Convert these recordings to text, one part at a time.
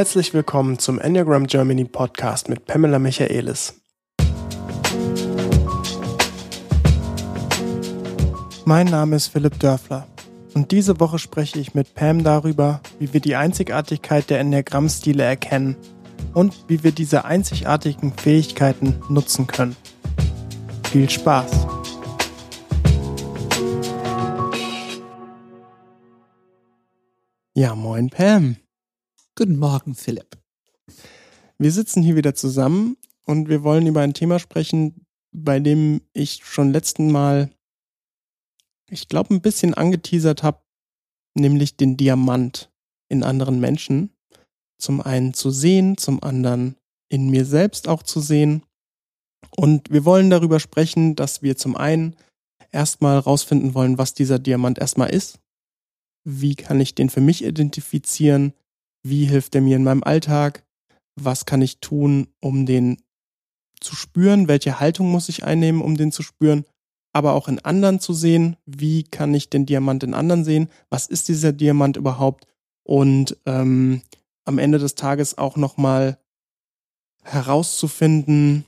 Herzlich willkommen zum Enneagram Germany Podcast mit Pamela Michaelis. Mein Name ist Philipp Dörfler und diese Woche spreche ich mit Pam darüber, wie wir die Einzigartigkeit der Enneagrammstile erkennen und wie wir diese einzigartigen Fähigkeiten nutzen können. Viel Spaß! Ja, moin Pam. Guten Morgen, Philipp. Wir sitzen hier wieder zusammen und wir wollen über ein Thema sprechen, bei dem ich schon letzten Mal, ich glaube, ein bisschen angeteasert habe, nämlich den Diamant in anderen Menschen. Zum einen zu sehen, zum anderen in mir selbst auch zu sehen. Und wir wollen darüber sprechen, dass wir zum einen erstmal rausfinden wollen, was dieser Diamant erstmal ist. Wie kann ich den für mich identifizieren? Wie hilft er mir in meinem Alltag? Was kann ich tun, um den zu spüren? Welche Haltung muss ich einnehmen, um den zu spüren? Aber auch in anderen zu sehen. Wie kann ich den Diamant in anderen sehen? Was ist dieser Diamant überhaupt? Und ähm, am Ende des Tages auch nochmal herauszufinden,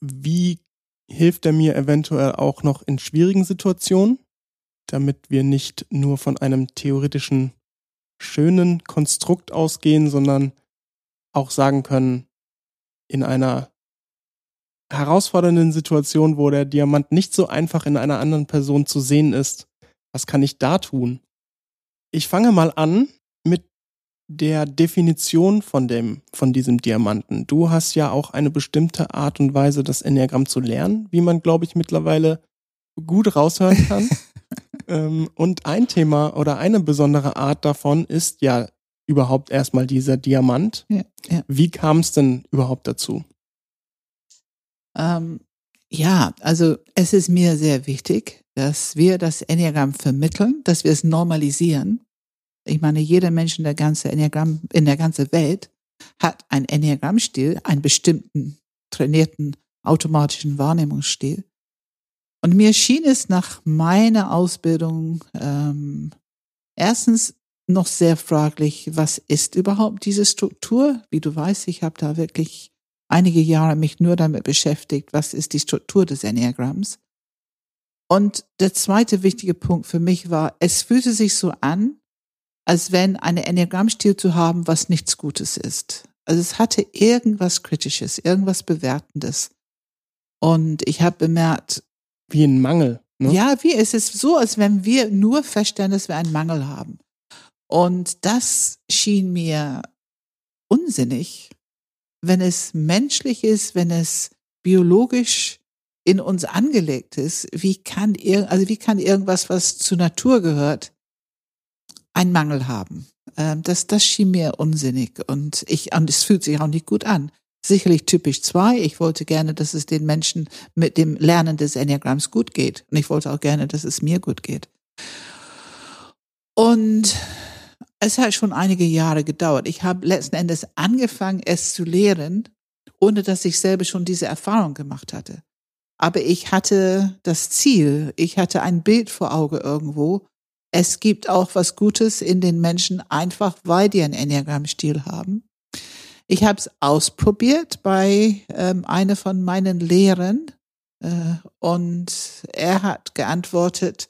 wie hilft er mir eventuell auch noch in schwierigen Situationen, damit wir nicht nur von einem theoretischen schönen Konstrukt ausgehen, sondern auch sagen können, in einer herausfordernden Situation, wo der Diamant nicht so einfach in einer anderen Person zu sehen ist, was kann ich da tun? Ich fange mal an mit der Definition von dem, von diesem Diamanten. Du hast ja auch eine bestimmte Art und Weise, das Enneagramm zu lernen, wie man, glaube ich, mittlerweile gut raushören kann. Ähm, und ein Thema oder eine besondere Art davon ist ja überhaupt erstmal dieser Diamant. Ja, ja. Wie kam es denn überhaupt dazu? Ähm, ja, also es ist mir sehr wichtig, dass wir das Enneagramm vermitteln, dass wir es normalisieren. Ich meine, jeder Mensch in der ganzen Enneagramm, in der ganzen Welt hat einen Enneagrammstil, einen bestimmten trainierten automatischen Wahrnehmungsstil. Und mir schien es nach meiner Ausbildung ähm, erstens noch sehr fraglich, was ist überhaupt diese Struktur? Wie du weißt, ich habe da wirklich einige Jahre mich nur damit beschäftigt, was ist die Struktur des Enneagramms. Und der zweite wichtige Punkt für mich war, es fühlte sich so an, als wenn eine Enneagrammstil zu haben, was nichts Gutes ist. Also es hatte irgendwas Kritisches, irgendwas Bewertendes. Und ich habe bemerkt, wie ein Mangel. Ne? Ja, wie es ist so, als wenn wir nur feststellen, dass wir einen Mangel haben. Und das schien mir unsinnig, wenn es menschlich ist, wenn es biologisch in uns angelegt ist. Wie kann ir also wie kann irgendwas, was zur Natur gehört, einen Mangel haben? Ähm, das, das schien mir unsinnig und ich, und es fühlt sich auch nicht gut an sicherlich typisch zwei. Ich wollte gerne, dass es den Menschen mit dem Lernen des Enneagramms gut geht. Und ich wollte auch gerne, dass es mir gut geht. Und es hat schon einige Jahre gedauert. Ich habe letzten Endes angefangen, es zu lehren, ohne dass ich selber schon diese Erfahrung gemacht hatte. Aber ich hatte das Ziel, ich hatte ein Bild vor Auge irgendwo. Es gibt auch was Gutes in den Menschen, einfach weil die einen Enneagramm-Stil haben. Ich habe es ausprobiert bei ähm, einer von meinen Lehrern äh, und er hat geantwortet,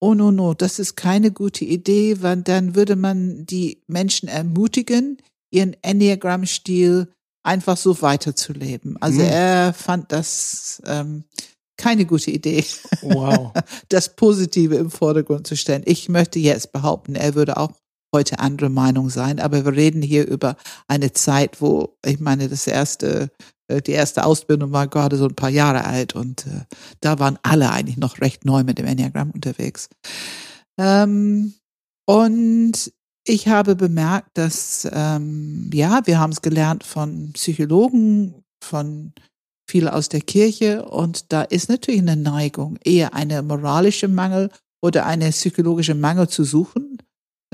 oh no, no, das ist keine gute Idee, weil dann würde man die Menschen ermutigen, ihren Enneagram-Stil einfach so weiterzuleben. Also mhm. er fand das ähm, keine gute Idee, wow. das Positive im Vordergrund zu stellen. Ich möchte jetzt behaupten, er würde auch heute andere Meinung sein, aber wir reden hier über eine Zeit, wo, ich meine, das erste, äh, die erste Ausbildung war gerade so ein paar Jahre alt und äh, da waren alle eigentlich noch recht neu mit dem Enneagramm unterwegs. Ähm, und ich habe bemerkt, dass, ähm, ja, wir haben es gelernt von Psychologen, von viele aus der Kirche und da ist natürlich eine Neigung, eher eine moralische Mangel oder eine psychologische Mangel zu suchen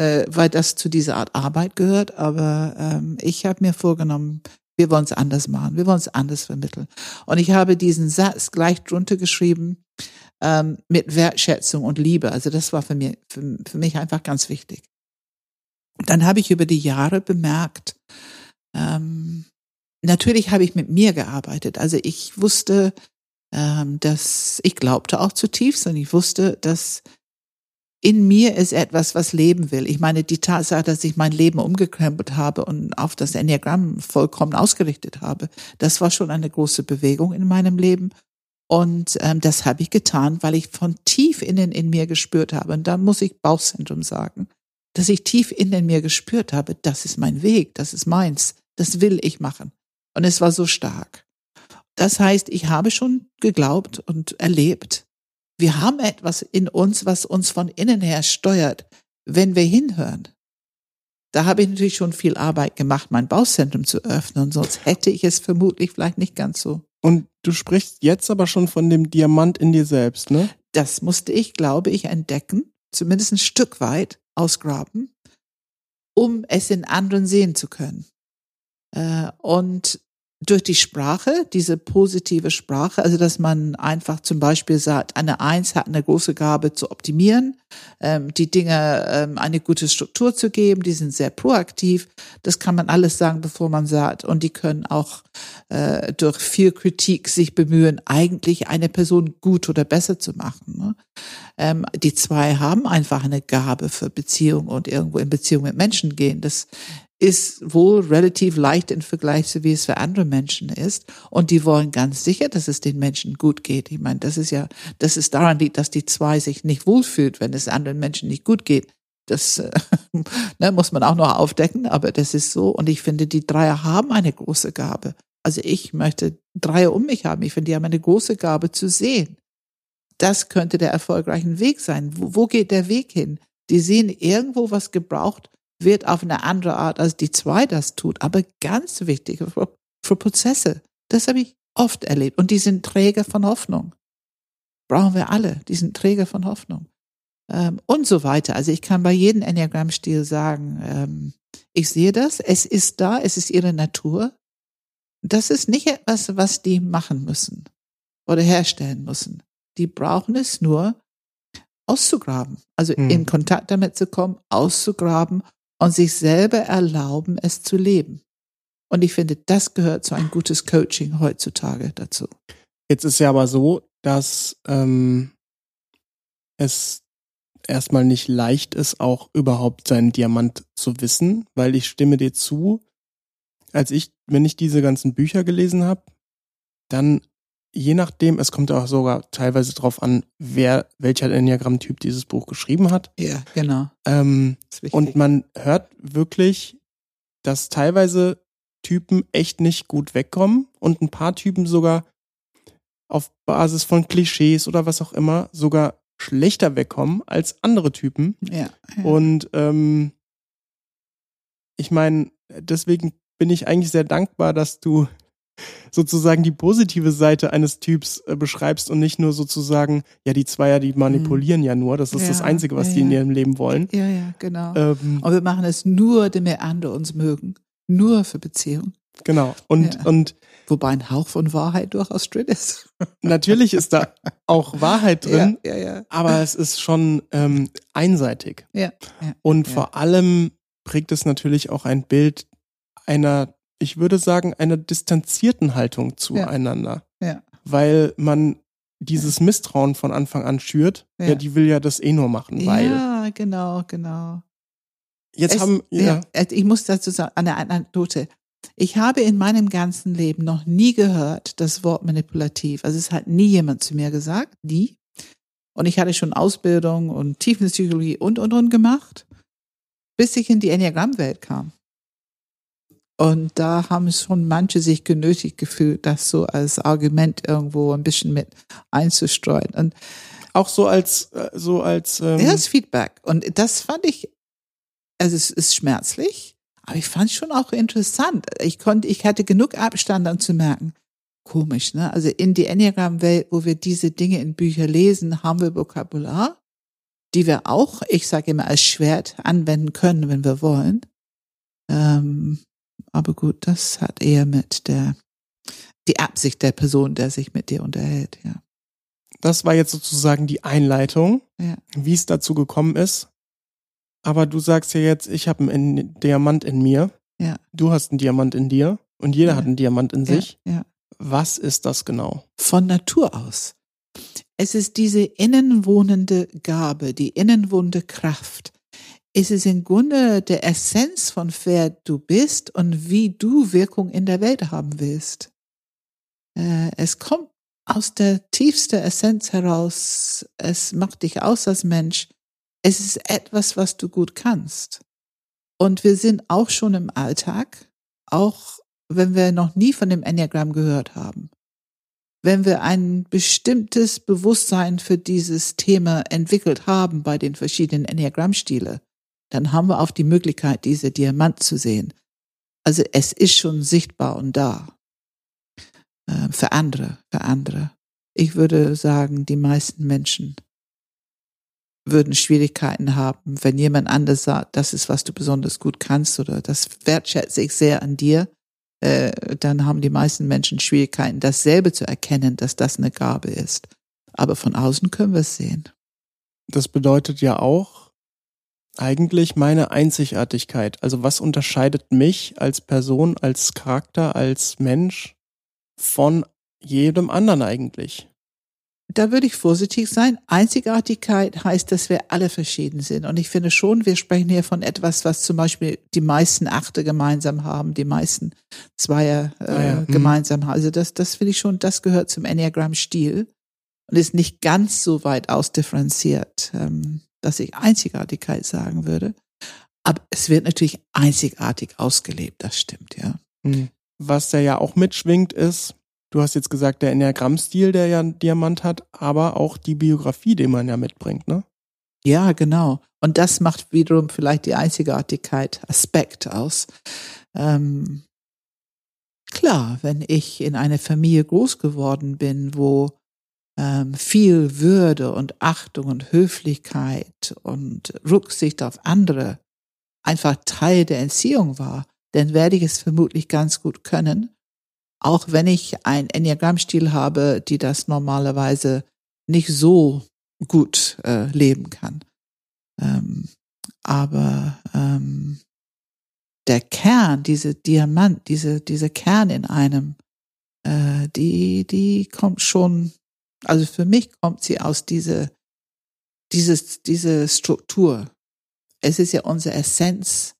äh, weil das zu dieser Art Arbeit gehört. Aber ähm, ich habe mir vorgenommen, wir wollen es anders machen, wir wollen es anders vermitteln. Und ich habe diesen Satz gleich drunter geschrieben ähm, mit Wertschätzung und Liebe. Also das war für mich, für, für mich einfach ganz wichtig. Dann habe ich über die Jahre bemerkt, ähm, natürlich habe ich mit mir gearbeitet. Also ich wusste, ähm, dass ich glaubte auch zutiefst und ich wusste, dass in mir ist etwas, was leben will. Ich meine, die Tatsache, dass ich mein Leben umgekrempelt habe und auf das Enneagramm vollkommen ausgerichtet habe, das war schon eine große Bewegung in meinem Leben. Und ähm, das habe ich getan, weil ich von tief innen in mir gespürt habe. Und da muss ich Bauchzentrum sagen, dass ich tief innen in mir gespürt habe, das ist mein Weg, das ist meins, das will ich machen. Und es war so stark. Das heißt, ich habe schon geglaubt und erlebt, wir haben etwas in uns, was uns von innen her steuert, wenn wir hinhören. Da habe ich natürlich schon viel Arbeit gemacht, mein Bauchzentrum zu öffnen, sonst hätte ich es vermutlich vielleicht nicht ganz so. Und du sprichst jetzt aber schon von dem Diamant in dir selbst, ne? Das musste ich, glaube ich, entdecken, zumindest ein Stück weit ausgraben, um es in anderen sehen zu können. Äh, und durch die Sprache, diese positive Sprache, also dass man einfach zum Beispiel sagt, eine Eins hat eine große Gabe zu optimieren, ähm, die Dinge ähm, eine gute Struktur zu geben, die sind sehr proaktiv. Das kann man alles sagen, bevor man sagt. Und die können auch äh, durch viel Kritik sich bemühen, eigentlich eine Person gut oder besser zu machen. Ne? Ähm, die zwei haben einfach eine Gabe für Beziehung und irgendwo in Beziehung mit Menschen gehen. Das ist wohl relativ leicht im Vergleich zu wie es für andere Menschen ist. Und die wollen ganz sicher, dass es den Menschen gut geht. Ich meine, das ist ja, dass es daran liegt, dass die zwei sich nicht wohlfühlt, wenn es anderen Menschen nicht gut geht. Das äh, ne, muss man auch noch aufdecken, aber das ist so. Und ich finde, die Dreier haben eine große Gabe. Also ich möchte Dreier um mich haben. Ich finde, die haben eine große Gabe zu sehen. Das könnte der erfolgreiche Weg sein. Wo, wo geht der Weg hin? Die sehen irgendwo was gebraucht wird auf eine andere Art, als die zwei das tut. Aber ganz wichtig für, für Prozesse. Das habe ich oft erlebt. Und die sind Träger von Hoffnung. Brauchen wir alle. Die sind Träger von Hoffnung. Ähm, und so weiter. Also ich kann bei jedem Enneagramm-Stil sagen, ähm, ich sehe das. Es ist da. Es ist ihre Natur. Das ist nicht etwas, was die machen müssen oder herstellen müssen. Die brauchen es nur auszugraben. Also hm. in Kontakt damit zu kommen, auszugraben und sich selber erlauben, es zu leben. Und ich finde, das gehört zu ein gutes Coaching heutzutage dazu. Jetzt ist ja aber so, dass ähm, es erstmal nicht leicht ist, auch überhaupt seinen Diamant zu wissen, weil ich stimme dir zu, als ich, wenn ich diese ganzen Bücher gelesen habe, dann je nachdem, es kommt auch sogar teilweise drauf an, wer, welcher Enneagramm-Typ dieses Buch geschrieben hat. Ja, genau. Ähm, und man hört wirklich, dass teilweise Typen echt nicht gut wegkommen und ein paar Typen sogar auf Basis von Klischees oder was auch immer sogar schlechter wegkommen als andere Typen. Ja. ja. Und ähm, ich meine, deswegen bin ich eigentlich sehr dankbar, dass du sozusagen die positive Seite eines Typs äh, beschreibst und nicht nur sozusagen, ja, die Zweier, die manipulieren mhm. ja nur. Das ist ja, das Einzige, was ja, die in ihrem Leben wollen. Ja, ja, genau. Ähm, und wir machen es nur, damit andere uns mögen. Nur für Beziehung. Genau. Und, ja. und Wobei ein Hauch von Wahrheit durchaus drin ist. Natürlich ist da auch Wahrheit drin, ja, ja, aber es ist schon ähm, einseitig. Ja, und vor allem prägt es natürlich auch ein Bild einer ich würde sagen, einer distanzierten Haltung zueinander. Ja. ja. Weil man dieses Misstrauen von Anfang an schürt. Ja. ja, die will ja das eh nur machen, weil. Ja, genau, genau. Jetzt es, haben, ja. ja. Ich muss dazu sagen, eine Anekdote. Ich habe in meinem ganzen Leben noch nie gehört das Wort manipulativ. Also es hat nie jemand zu mir gesagt, nie. Und ich hatte schon Ausbildung und Tiefenpsychologie und, und, und gemacht, bis ich in die Enneagrammwelt kam. Und da haben schon manche sich genötigt gefühlt, das so als Argument irgendwo ein bisschen mit einzustreuen. Und auch so als äh, so als ähm ja, das Feedback. Und das fand ich, also es ist schmerzlich, aber ich fand es schon auch interessant. Ich konnte, ich hatte genug Abstand dann zu merken. Komisch, ne? Also in die Enneagram-Welt, wo wir diese Dinge in Büchern lesen, haben wir Vokabular, die wir auch, ich sage immer, als Schwert anwenden können, wenn wir wollen. Ähm, aber gut, das hat eher mit der, die Absicht der Person, der sich mit dir unterhält, ja. Das war jetzt sozusagen die Einleitung, ja. wie es dazu gekommen ist. Aber du sagst ja jetzt, ich habe einen Diamant in mir. Ja. Du hast einen Diamant in dir und jeder Ja. hat einen Diamant in sich. Ja, ja. Was ist das genau? Von Natur aus. Es ist diese innenwohnende Gabe, die innenwohnende Kraft. Es ist im Grunde der Essenz von wer du bist und wie du Wirkung in der Welt haben willst. Äh, Es kommt aus der tiefsten Essenz heraus. Es macht dich aus als Mensch. Es ist etwas, was du gut kannst. Und wir sind auch schon im Alltag, auch wenn wir noch nie von dem Enneagramm gehört haben. Wenn wir ein bestimmtes Bewusstsein für dieses Thema entwickelt haben bei den verschiedenen Enneagrammstile, dann haben wir auch die Möglichkeit, diese Diamant zu sehen. Also es ist schon sichtbar und da. Äh, für andere, für andere. Ich würde sagen, die meisten Menschen würden Schwierigkeiten haben, wenn jemand anders sagt, das ist, was du besonders gut kannst oder das wertschätze ich sehr an dir, äh, dann haben die meisten Menschen Schwierigkeiten, dasselbe zu erkennen, dass das eine Gabe ist. Aber von außen können wir es sehen. Das bedeutet ja auch eigentlich meine Einzigartigkeit. Also was unterscheidet mich als Person, als Charakter, als Mensch von jedem anderen eigentlich? Da würde ich vorsichtig sein. Einzigartigkeit heißt, dass wir alle verschieden sind. Und ich finde schon, wir sprechen hier von etwas, was zum Beispiel die meisten Achte gemeinsam haben, die meisten Zweier äh, Ah ja, mhm. gemeinsam haben. Also das, das finde ich schon, das gehört zum Enneagramm-Stil und ist nicht ganz so weit ausdifferenziert, ähm, dass ich Einzigartigkeit sagen würde. Aber es wird natürlich einzigartig ausgelebt, das stimmt, ja. Was da ja auch mitschwingt ist, du hast jetzt gesagt, der Enneagramm-Stil, der ja einen Diamant hat, aber auch die Biografie, die man ja mitbringt, ne? Ja, genau. Und das macht wiederum vielleicht die Einzigartigkeit Aspekt aus. Ähm, klar, wenn ich in einer Familie groß geworden bin, wo ähm, viel Würde und Achtung und Höflichkeit und Rücksicht auf andere einfach Teil der Entziehung war, dann werde ich es vermutlich ganz gut können. Auch wenn ich ein Enneagrammstil habe, die das normalerweise nicht so gut äh, leben kann. Ähm, aber ähm, der Kern, diese Diamant, diese, diese Kern in einem, äh, die, die kommt schon, also für mich kommt sie aus diese, dieses, diese Struktur. Es ist ja unsere Essenz,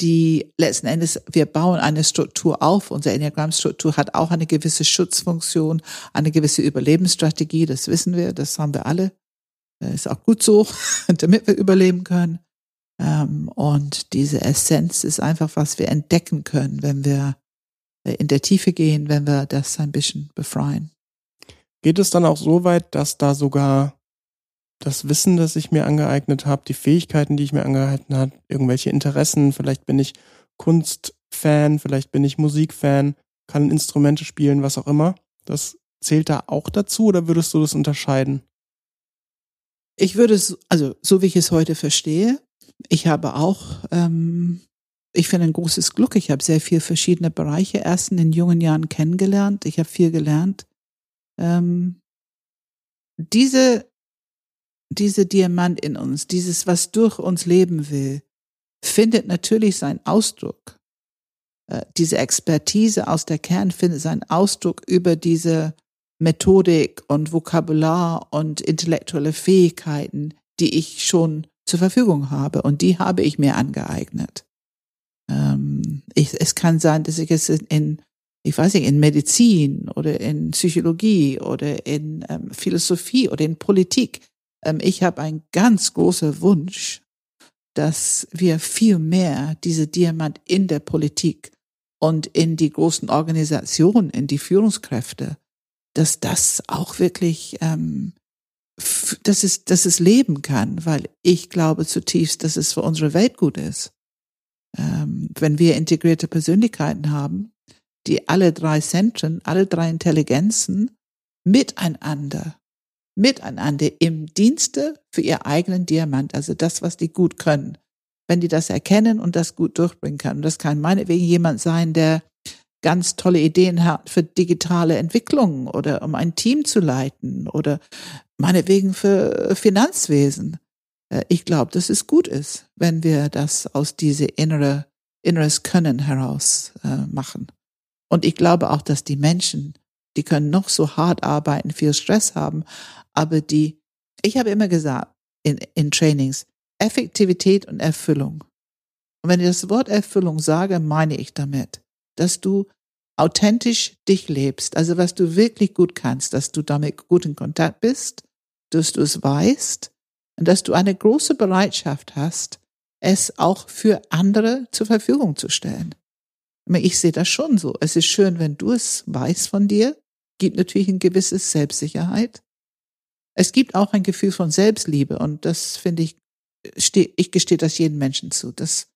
die letzten Endes, wir bauen eine Struktur auf. Unsere Enneagrammstruktur hat auch eine gewisse Schutzfunktion, eine gewisse Überlebensstrategie, das wissen wir, das haben wir alle. Äh, Ist auch gut so, damit wir überleben können. Ähm, Und diese Essenz ist einfach, was wir entdecken können, wenn wir in der Tiefe gehen, wenn wir das ein bisschen befreien. Geht es dann auch so weit, dass da sogar das Wissen, das ich mir angeeignet habe, die Fähigkeiten, die ich mir angeeignet habe, irgendwelche Interessen, vielleicht bin ich Kunstfan, vielleicht bin ich Musikfan, kann Instrumente spielen, was auch immer. Das zählt da auch dazu oder würdest du das unterscheiden? Ich würde es, also so wie ich es heute verstehe, ich habe auch, ähm, ich finde ein großes Glück. Ich habe sehr viel verschiedene Bereiche erst in den jungen Jahren kennengelernt. Ich habe viel gelernt. Ähm, diese, diese Diamant in uns, dieses, was durch uns leben will, findet natürlich seinen Ausdruck. Äh, diese Expertise aus der Kern findet seinen Ausdruck über diese Methodik und Vokabular und intellektuelle Fähigkeiten, die ich schon zur Verfügung habe. Und die habe ich mir angeeignet. Ähm, ich, es kann sein, dass ich es in, in, ich weiß nicht, in Medizin oder in Psychologie oder in ähm, Philosophie oder in Politik. Ähm, ich habe einen ganz großen Wunsch, dass wir viel mehr diese Diamant in der Politik und in die großen Organisationen, in die Führungskräfte, dass das auch wirklich, ähm, dass es, dass es leben kann, weil ich glaube zutiefst, dass es für unsere Welt gut ist. Ähm, wenn wir integrierte Persönlichkeiten haben, die alle drei Zentren, alle drei Intelligenzen miteinander, miteinander im Dienste für ihr eigenen Diamant, also das, was die gut können. Wenn die das erkennen und das gut durchbringen kann. Und das kann meinetwegen jemand sein, der ganz tolle Ideen hat für digitale Entwicklung oder um ein Team zu leiten oder meinetwegen für Finanzwesen. äh, ich glaube, dass es gut ist, wenn wir das aus diese innere, inneres Können heraus äh, machen. Und ich glaube auch, dass die Menschen, die können noch so hart arbeiten, viel Stress haben, aber die, ich habe immer gesagt in, in Trainings, Effektivität und Erfüllung. Und wenn ich das Wort Erfüllung sage, meine ich damit, dass du authentisch dich lebst, also was du wirklich gut kannst, dass du damit gut in Kontakt bist, dass du es weißt und dass du eine große Bereitschaft hast, es auch für andere zur Verfügung zu stellen. Ich sehe das schon so. Es ist schön, wenn du es weißt von dir, gibt natürlich ein gewisses Selbstsicherheit. Es gibt auch ein Gefühl von Selbstliebe und das finde ich, ich gestehe das jedem Menschen zu. Das,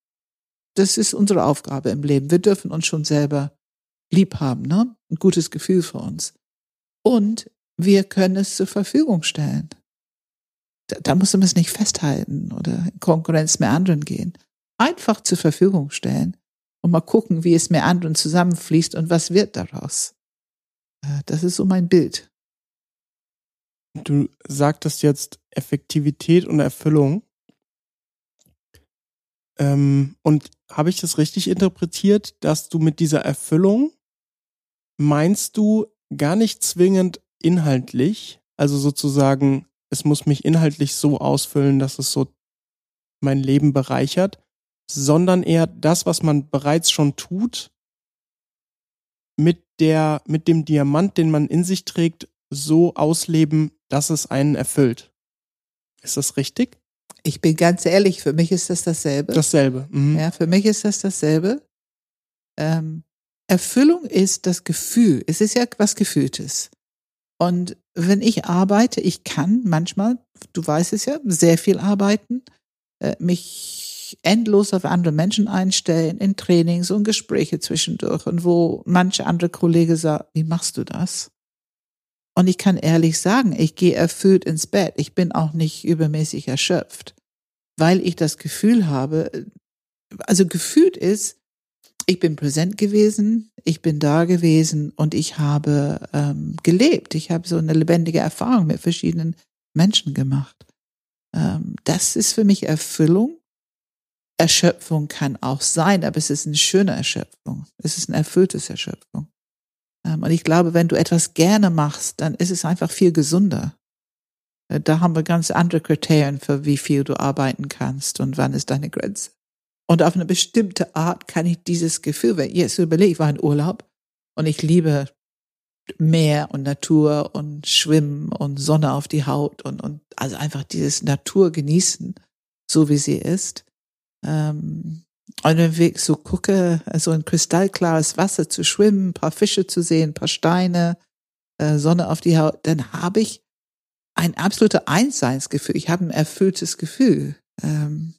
das ist unsere Aufgabe im Leben. Wir dürfen uns schon selber lieb haben, ne? Ein gutes Gefühl für uns. Und wir können es zur Verfügung stellen. Da, da muss man es nicht festhalten oder in Konkurrenz mit anderen gehen. Einfach zur Verfügung stellen und mal gucken, wie es mit anderen zusammenfließt und was wird daraus. Äh, das ist so mein Bild. Du sagtest jetzt Effektivität und Erfüllung. Ähm, und habe ich das richtig interpretiert, dass du mit dieser Erfüllung meinst du gar nicht zwingend inhaltlich, also sozusagen, es muss mich inhaltlich so ausfüllen, dass es so mein Leben bereichert, sondern eher das, was man bereits schon tut, mit der, mit dem Diamant, den man in sich trägt, so ausleben, dass es einen erfüllt. Ist das richtig? Ich bin ganz ehrlich, für mich ist das dasselbe. Dasselbe. Mhm. Ja, für mich ist das dasselbe. Ähm, Erfüllung ist das Gefühl. Es ist ja was Gefühltes. Und wenn ich arbeite, ich kann manchmal, du weißt es ja, sehr viel arbeiten, äh, mich endlos auf andere Menschen einstellen, in Trainings und Gespräche zwischendurch und wo manche andere Kollegen sagen, wie machst du das? Und ich kann ehrlich sagen, ich gehe erfüllt ins Bett. Ich bin auch nicht übermäßig erschöpft, weil ich das Gefühl habe, also gefühlt ist, ich bin präsent gewesen, ich bin da gewesen und ich habe ähm, gelebt. Ich habe so eine lebendige Erfahrung mit verschiedenen Menschen gemacht. Ähm, das ist für mich Erfüllung. Erschöpfung kann auch sein, aber es ist eine schöne Erschöpfung. Es ist eine erfüllte Erschöpfung. Ähm, und ich glaube, wenn du etwas gerne machst, dann ist es einfach viel gesunder. Äh, da haben wir ganz andere Kriterien für wie viel du arbeiten kannst und wann ist deine Grenze. Und auf eine bestimmte Art kann ich dieses Gefühl, wenn ich jetzt überlege, ich war in Urlaub und ich liebe Meer und Natur und Schwimmen und Sonne auf die Haut und, und also einfach dieses Natur genießen, so wie sie ist. Ähm, und wenn ich so gucke, so ein kristallklares Wasser zu schwimmen, paar Fische zu sehen, paar Steine, äh, Sonne auf die Haut, dann habe ich ein absolutes Einseinsgefühl. Ich habe ein erfülltes Gefühl. Ähm,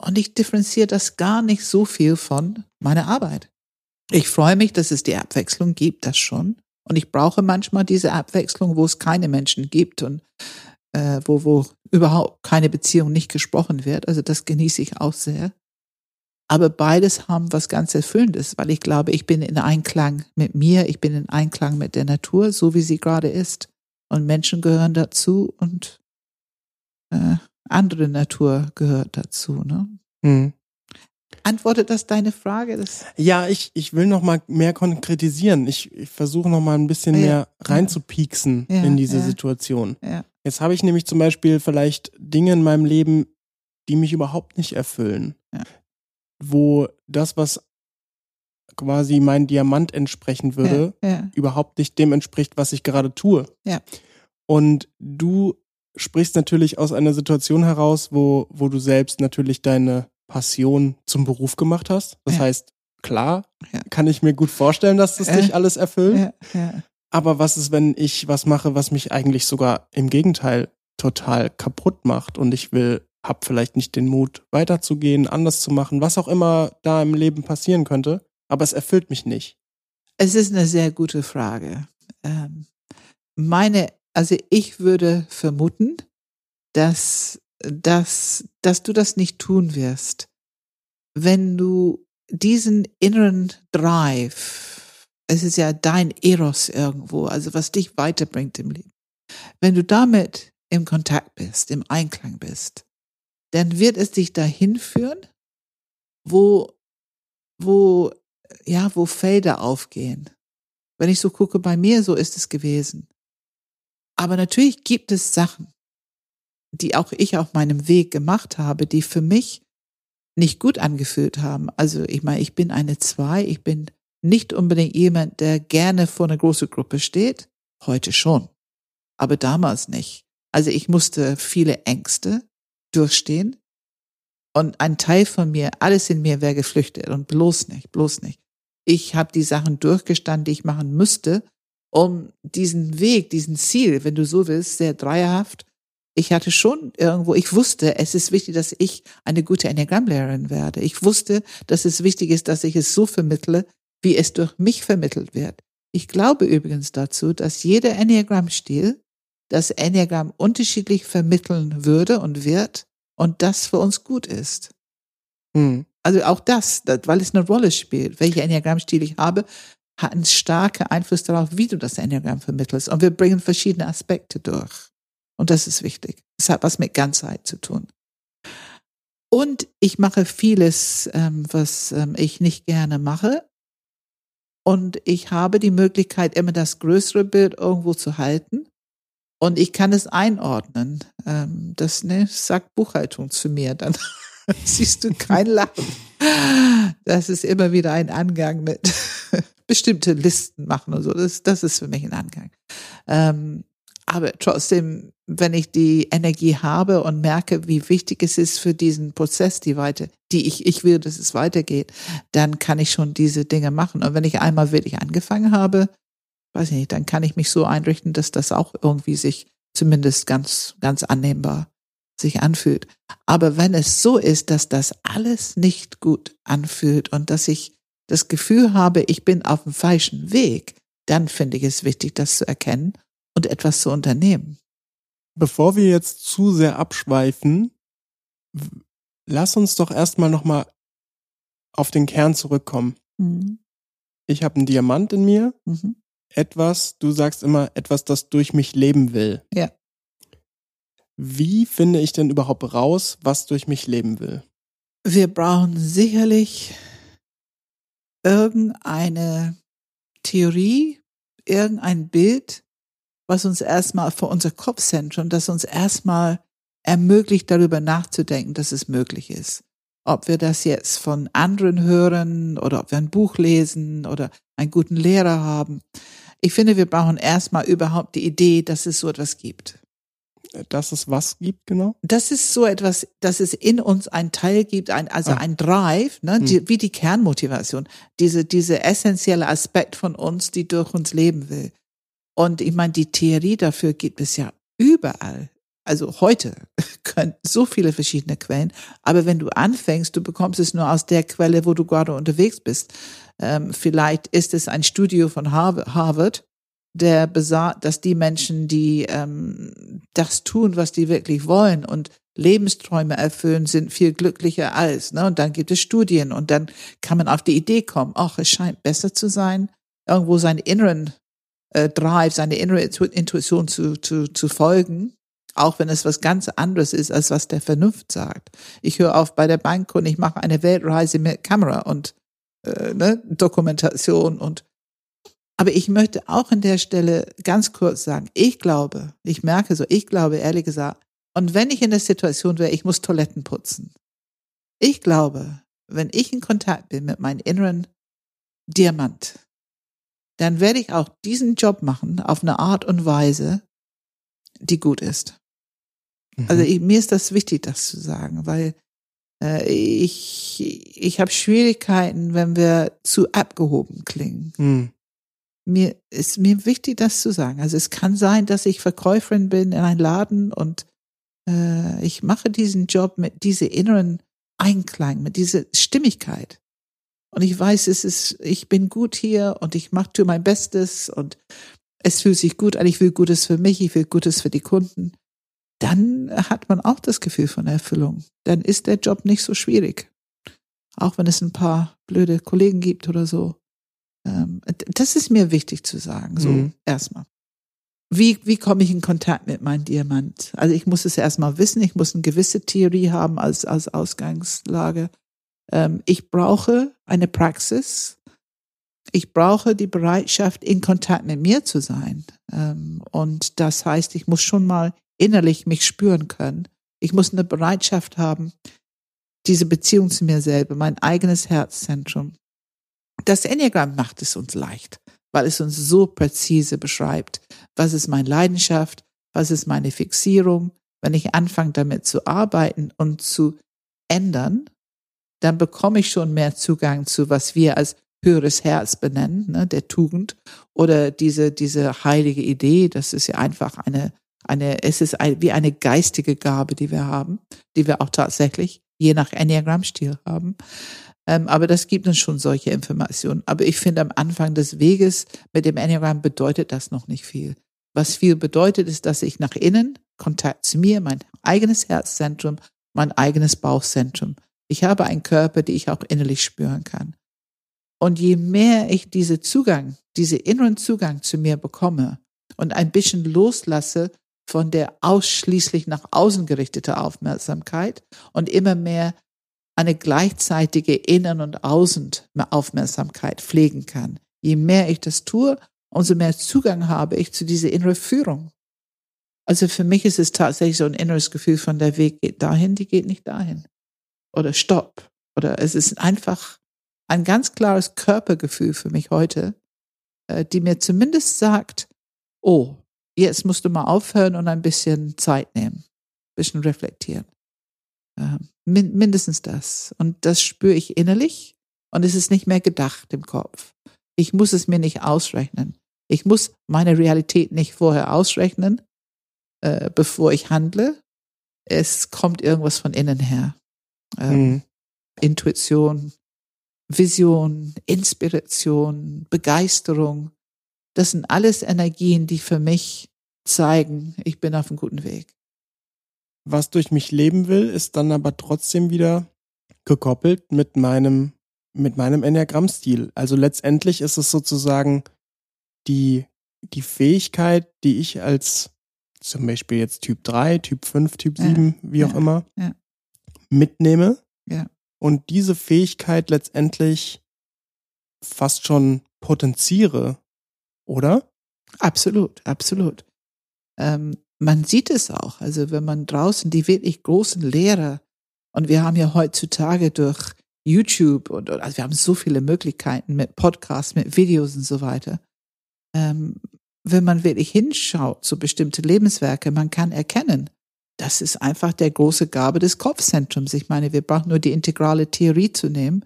und ich differenziere das gar nicht so viel von meiner Arbeit. Ich freue mich, dass es die Abwechslung gibt, das schon. Und ich brauche manchmal diese Abwechslung, wo es keine Menschen gibt und äh, wo, wo überhaupt keine Beziehung nicht gesprochen wird. Also das genieße ich auch sehr. Aber beides haben was ganz Erfüllendes, weil ich glaube, ich bin in Einklang mit mir, ich bin in Einklang mit der Natur, so wie sie gerade ist. Und Menschen gehören dazu und äh, andere Natur gehört dazu. Ne? Hm. Antwortet das deine Frage? Das ja, ich, ich will noch mal mehr konkretisieren. Ich, ich versuche noch mal ein bisschen ja. mehr reinzupieksen ja. in diese ja. Situation. Jetzt habe ich nämlich zum Beispiel vielleicht Dinge in meinem Leben, die mich überhaupt nicht erfüllen. Wo das, was quasi mein Diamant entsprechen würde, überhaupt nicht dem entspricht, was ich gerade tue. Und du sprichst natürlich aus einer Situation heraus, wo, wo du selbst natürlich deine Passion zum Beruf gemacht hast. Das ja. heißt, klar, ja. kann ich mir gut vorstellen, dass das dich alles erfüllt. Aber was ist, wenn ich was mache, was mich eigentlich sogar im Gegenteil total kaputt macht und ich will, hab vielleicht nicht den Mut, weiterzugehen, anders zu machen, was auch immer da im Leben passieren könnte, aber es erfüllt mich nicht. Es ist eine sehr gute Frage. Ähm, meine also ich würde vermuten, dass, dass, dass du das nicht tun wirst, wenn du diesen inneren Drive, es ist ja dein Eros irgendwo, also was dich weiterbringt im Leben, wenn du damit im Kontakt bist, im Einklang bist, dann wird es dich dahin führen, wo, wo, ja, wo Felder aufgehen. Wenn ich so gucke, bei mir, so ist es gewesen. Aber natürlich gibt es Sachen, die auch ich auf meinem Weg gemacht habe, die für mich nicht gut angefühlt haben. Also ich meine, ich bin eine Zwei, ich bin nicht unbedingt jemand, der gerne vor einer großen Gruppe steht. Heute schon. Aber damals nicht. Also ich musste viele Ängste durchstehen. Und ein Teil von mir, alles in mir wäre geflüchtet und bloß nicht, bloß nicht. Ich habe die Sachen durchgestanden, die ich machen müsste, um diesen Weg, diesen Ziel, wenn du so willst, sehr dreierhaft. Ich hatte schon irgendwo, ich wusste, es ist wichtig, dass ich eine gute Enneagrammlehrerin werde. Ich wusste, dass es wichtig ist, dass ich es so vermittle, wie es durch mich vermittelt wird. Ich glaube übrigens dazu, dass jeder Enneagramm-Stil das Enneagramm unterschiedlich vermitteln würde und wird und das für uns gut ist. Hm. Also auch das, weil es eine Rolle spielt. Welcher Enneagramm-Stil ich habe, hat einen starken Einfluss darauf, wie du das Enneagramm vermittelst. Und wir bringen verschiedene Aspekte durch. Und das ist wichtig. Es hat was mit Ganzheit zu tun. Und ich mache vieles, ähm, was ähm, ich nicht gerne mache. Und ich habe die Möglichkeit, immer das größere Bild irgendwo zu halten. Und ich kann es einordnen. Ähm, das ne, sagt Buchhaltung zu mir. Dann siehst du kein Lachen. Das ist immer wieder ein Angang mit bestimmte Listen machen und so. Das, das ist für mich ein Angang. Ähm, aber trotzdem, wenn ich die Energie habe und merke, wie wichtig es ist für diesen Prozess, die weiter, die ich, ich will, dass es weitergeht, dann kann ich schon diese Dinge machen. Und wenn ich einmal wirklich angefangen habe, weiß ich nicht, dann kann ich mich so einrichten, dass das auch irgendwie sich zumindest ganz, ganz annehmbar sich anfühlt. Aber wenn es so ist, dass das alles nicht gut anfühlt und dass ich das Gefühl habe, ich bin auf dem falschen Weg, dann finde ich es wichtig, das zu erkennen und etwas zu unternehmen. Bevor wir jetzt zu sehr abschweifen, lass uns doch erstmal nochmal auf den Kern zurückkommen. Mhm. Ich habe einen Diamant in mir, mhm. etwas, du sagst immer, etwas, das durch mich leben will. Ja. Wie finde ich denn überhaupt raus, was durch mich leben will? Wir brauchen sicherlich irgendeine Theorie, irgendein Bild, was uns erstmal vor unser Kopfzentrum, das uns erstmal ermöglicht, darüber nachzudenken, dass es möglich ist. Ob wir das jetzt von anderen hören oder ob wir ein Buch lesen oder einen guten Lehrer haben. Ich finde, wir brauchen erstmal überhaupt die Idee, dass es so etwas gibt. Dass es was gibt, genau? Das ist so etwas, dass es in uns ein Teil gibt, ein, also ah. ein Drive, ne, hm. die, wie die Kernmotivation, diese, diese essentielle Aspekt von uns, die durch uns leben will. Und ich meine, die Theorie dafür gibt es ja überall. Also heute können so viele verschiedene Quellen. Aber wenn du anfängst, du bekommst es nur aus der Quelle, wo du gerade unterwegs bist. Ähm, vielleicht ist es ein Studio von Harvard, der besagt, dass die Menschen, die ähm, das tun, was die wirklich wollen und Lebensträume erfüllen, sind viel glücklicher als. Ne? Und dann gibt es Studien und dann kann man auf die Idee kommen, ach, es scheint besser zu sein, irgendwo seinen inneren äh, Drive, seine innere Intuition zu, zu, zu folgen, auch wenn es was ganz anderes ist, als was der Vernunft sagt. Ich höre auf bei der Bank und ich mache eine Weltreise mit Kamera und äh, ne, Dokumentation und aber ich möchte auch an der Stelle ganz kurz sagen, ich glaube, ich merke so, ich glaube ehrlich gesagt, und wenn ich in der Situation wäre, ich muss Toiletten putzen. Ich glaube, wenn ich in Kontakt bin mit meinem inneren Diamant, dann werde ich auch diesen Job machen auf eine Art und Weise, die gut ist. Mhm. Also ich, mir ist das wichtig, das zu sagen, weil äh, ich, ich habe Schwierigkeiten, wenn wir zu abgehoben klingen. Mhm. Mir ist mir wichtig, das zu sagen. Also es kann sein, dass ich Verkäuferin bin in einem Laden und äh, ich mache diesen Job mit dieser inneren Einklang, mit dieser Stimmigkeit. Und ich weiß, es ist, ich bin gut hier und ich mache tue mein Bestes und es fühlt sich gut an, ich will Gutes für mich, ich will Gutes für die Kunden. Dann hat man auch das Gefühl von Erfüllung. Dann ist der Job nicht so schwierig. Auch wenn es ein paar blöde Kollegen gibt oder so. Ähm, das ist mir wichtig zu sagen, so mhm. erstmal. wie, wie komme ich in Kontakt mit meinem Diamant? Also ich muss es erstmal wissen, ich muss eine gewisse Theorie haben als, als Ausgangslage. Ähm, ich brauche eine Praxis. Ich brauche die Bereitschaft, in Kontakt mit mir zu sein. Ähm, und das heißt, ich muss schon mal innerlich mich spüren können. Ich muss eine Bereitschaft haben, diese Beziehung zu mir selber, mein eigenes Herzzentrum. Das Enneagramm macht es uns leicht weil es uns so präzise beschreibt, was ist meine Leidenschaft, was ist meine Fixierung. Wenn ich anfange damit zu arbeiten und zu ändern, dann bekomme ich schon mehr Zugang zu, was wir als höheres Herz benennen, ne, der Tugend oder diese, diese heilige Idee. Das ist ja einfach eine, eine, es ist ein, wie eine geistige Gabe, die wir haben, die wir auch tatsächlich je nach Enneagrammstil haben. Ähm, aber das gibt uns schon solche Informationen. Aber ich finde, am Anfang des Weges mit dem Enneagram bedeutet das noch nicht viel. Was viel bedeutet, ist, dass ich nach innen Kontakt zu mir, mein eigenes Herzzentrum, mein eigenes Bauchzentrum. Ich habe einen Körper, den ich auch innerlich spüren kann. Und je mehr ich diese Zugang, diese inneren Zugang zu mir bekomme und ein bisschen loslasse von der ausschließlich nach außen gerichtete Aufmerksamkeit und immer mehr eine gleichzeitige Innen- und Außenaufmerksamkeit pflegen kann. Je mehr ich das tue, umso mehr Zugang habe ich zu dieser inneren Führung. Also für mich ist es tatsächlich so ein inneres Gefühl von der Weg geht dahin, die geht nicht dahin. Oder stopp. Oder es ist einfach ein ganz klares Körpergefühl für mich heute, äh, die mir zumindest sagt, oh, jetzt musst du mal aufhören und ein bisschen Zeit nehmen, ein bisschen reflektieren. Ähm, mindestens das. Und das spüre ich innerlich und es ist nicht mehr gedacht im Kopf. Ich muss es mir nicht ausrechnen. Ich muss meine Realität nicht vorher ausrechnen, äh, bevor ich handle. Es kommt irgendwas von innen her. Ähm, mhm. Intuition, Vision, Inspiration, Begeisterung. Das sind alles Energien, die für mich zeigen, ich bin auf einem guten Weg was durch mich leben will, ist dann aber trotzdem wieder gekoppelt mit meinem, mit meinem Enneagrammstil. Also letztendlich ist es sozusagen die, die Fähigkeit, die ich als zum Beispiel jetzt Typ 3, Typ 5, Typ 7, ja, wie auch ja, immer, ja. Mitnehme. Ja. Und diese Fähigkeit letztendlich fast schon potenziere, oder? Absolut, absolut. Ähm, man sieht es auch. Also wenn man draußen die wirklich großen Lehrer und wir haben ja heutzutage durch YouTube und also wir haben so viele Möglichkeiten mit Podcasts, mit Videos und so weiter. Ähm, wenn man wirklich hinschaut zu bestimmte Lebenswerke, man kann erkennen, das ist einfach der große Gabe des Kopfzentrums. Ich meine, wir brauchen nur die integrale Theorie zu nehmen,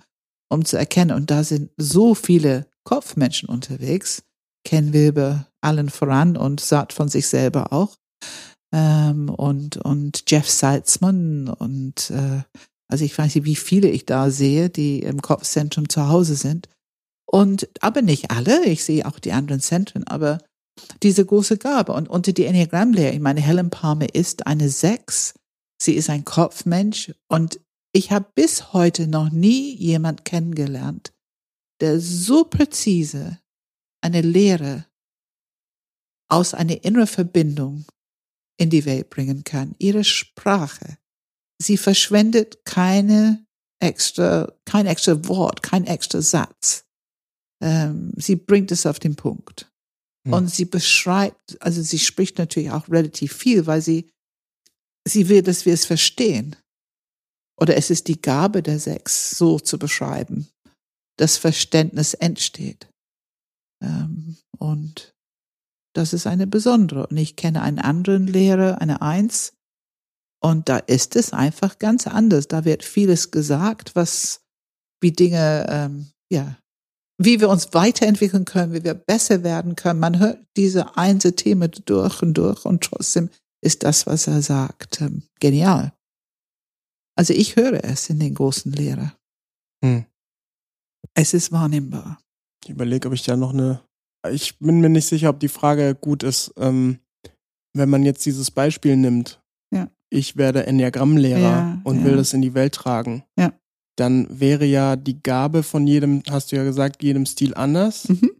um zu erkennen. Und da sind so viele Kopfmenschen unterwegs. Ken Wilber allen voran und sagt von sich selber auch ähm, und, und Jeff Salzman und äh, also ich weiß nicht, wie viele ich da sehe, die im Kopfzentrum zu Hause sind. Und aber nicht alle, ich sehe auch die anderen Zentren, aber diese große Gabe. Und unter die Enneagrammlehre, ich meine, Helen Palmer ist eine Sechs. Sie ist ein Kopfmensch und ich habe bis heute noch nie jemand kennengelernt, der so präzise eine Lehre aus einer inneren Verbindung in die Welt bringen kann. Ihre Sprache. Sie verschwendet keine extra, kein extra Wort, kein extra Satz. Ähm, sie bringt es auf den Punkt. Hm. Und sie beschreibt, also sie spricht natürlich auch relativ viel, weil sie, sie will, dass wir es verstehen. Oder es ist die Gabe der Sechs, so zu beschreiben, dass Verständnis entsteht. Ähm, und das ist eine besondere. Und ich kenne einen anderen Lehrer, eine Eins. Und da ist es einfach ganz anders. Da wird vieles gesagt, was, wie Dinge, ähm, ja, wie wir uns weiterentwickeln können, wie wir besser werden können. Man hört diese einzelne Themen durch und durch und trotzdem ist das, was er sagt, ähm, genial. Also ich höre es in den großen Lehrer. Hm. Es ist wahrnehmbar. Ich überlege, ob ich da noch eine ich bin mir nicht sicher, ob die Frage gut ist, ähm, wenn man jetzt dieses Beispiel nimmt. Ja. Ich werde Enneagrammlehrer ja, und ja. will das in die Welt tragen. Ja. Dann wäre ja die Gabe von jedem, hast du ja gesagt, jedem Stil anders. Mhm.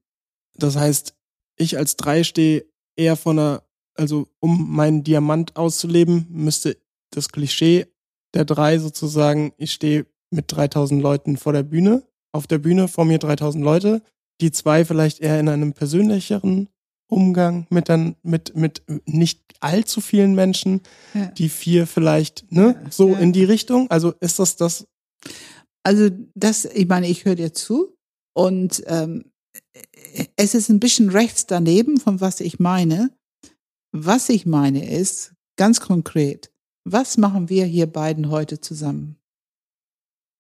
Das heißt, ich als drei stehe eher von einer, also um meinen Diamant auszuleben, müsste das Klischee der drei sozusagen, ich stehe mit 3000 Leuten vor der Bühne, auf der Bühne vor mir 3000 Leute, die zwei vielleicht eher in einem persönlicheren Umgang mit dann mit mit nicht allzu vielen Menschen, Ja. die vier vielleicht ne Ja, so ja. in die Richtung. Also ist das das? Also das, ich meine, ich höre dir zu und ähm, es ist ein bisschen rechts daneben, von was ich meine. Was ich meine ist, ganz konkret, was machen wir hier beiden heute zusammen?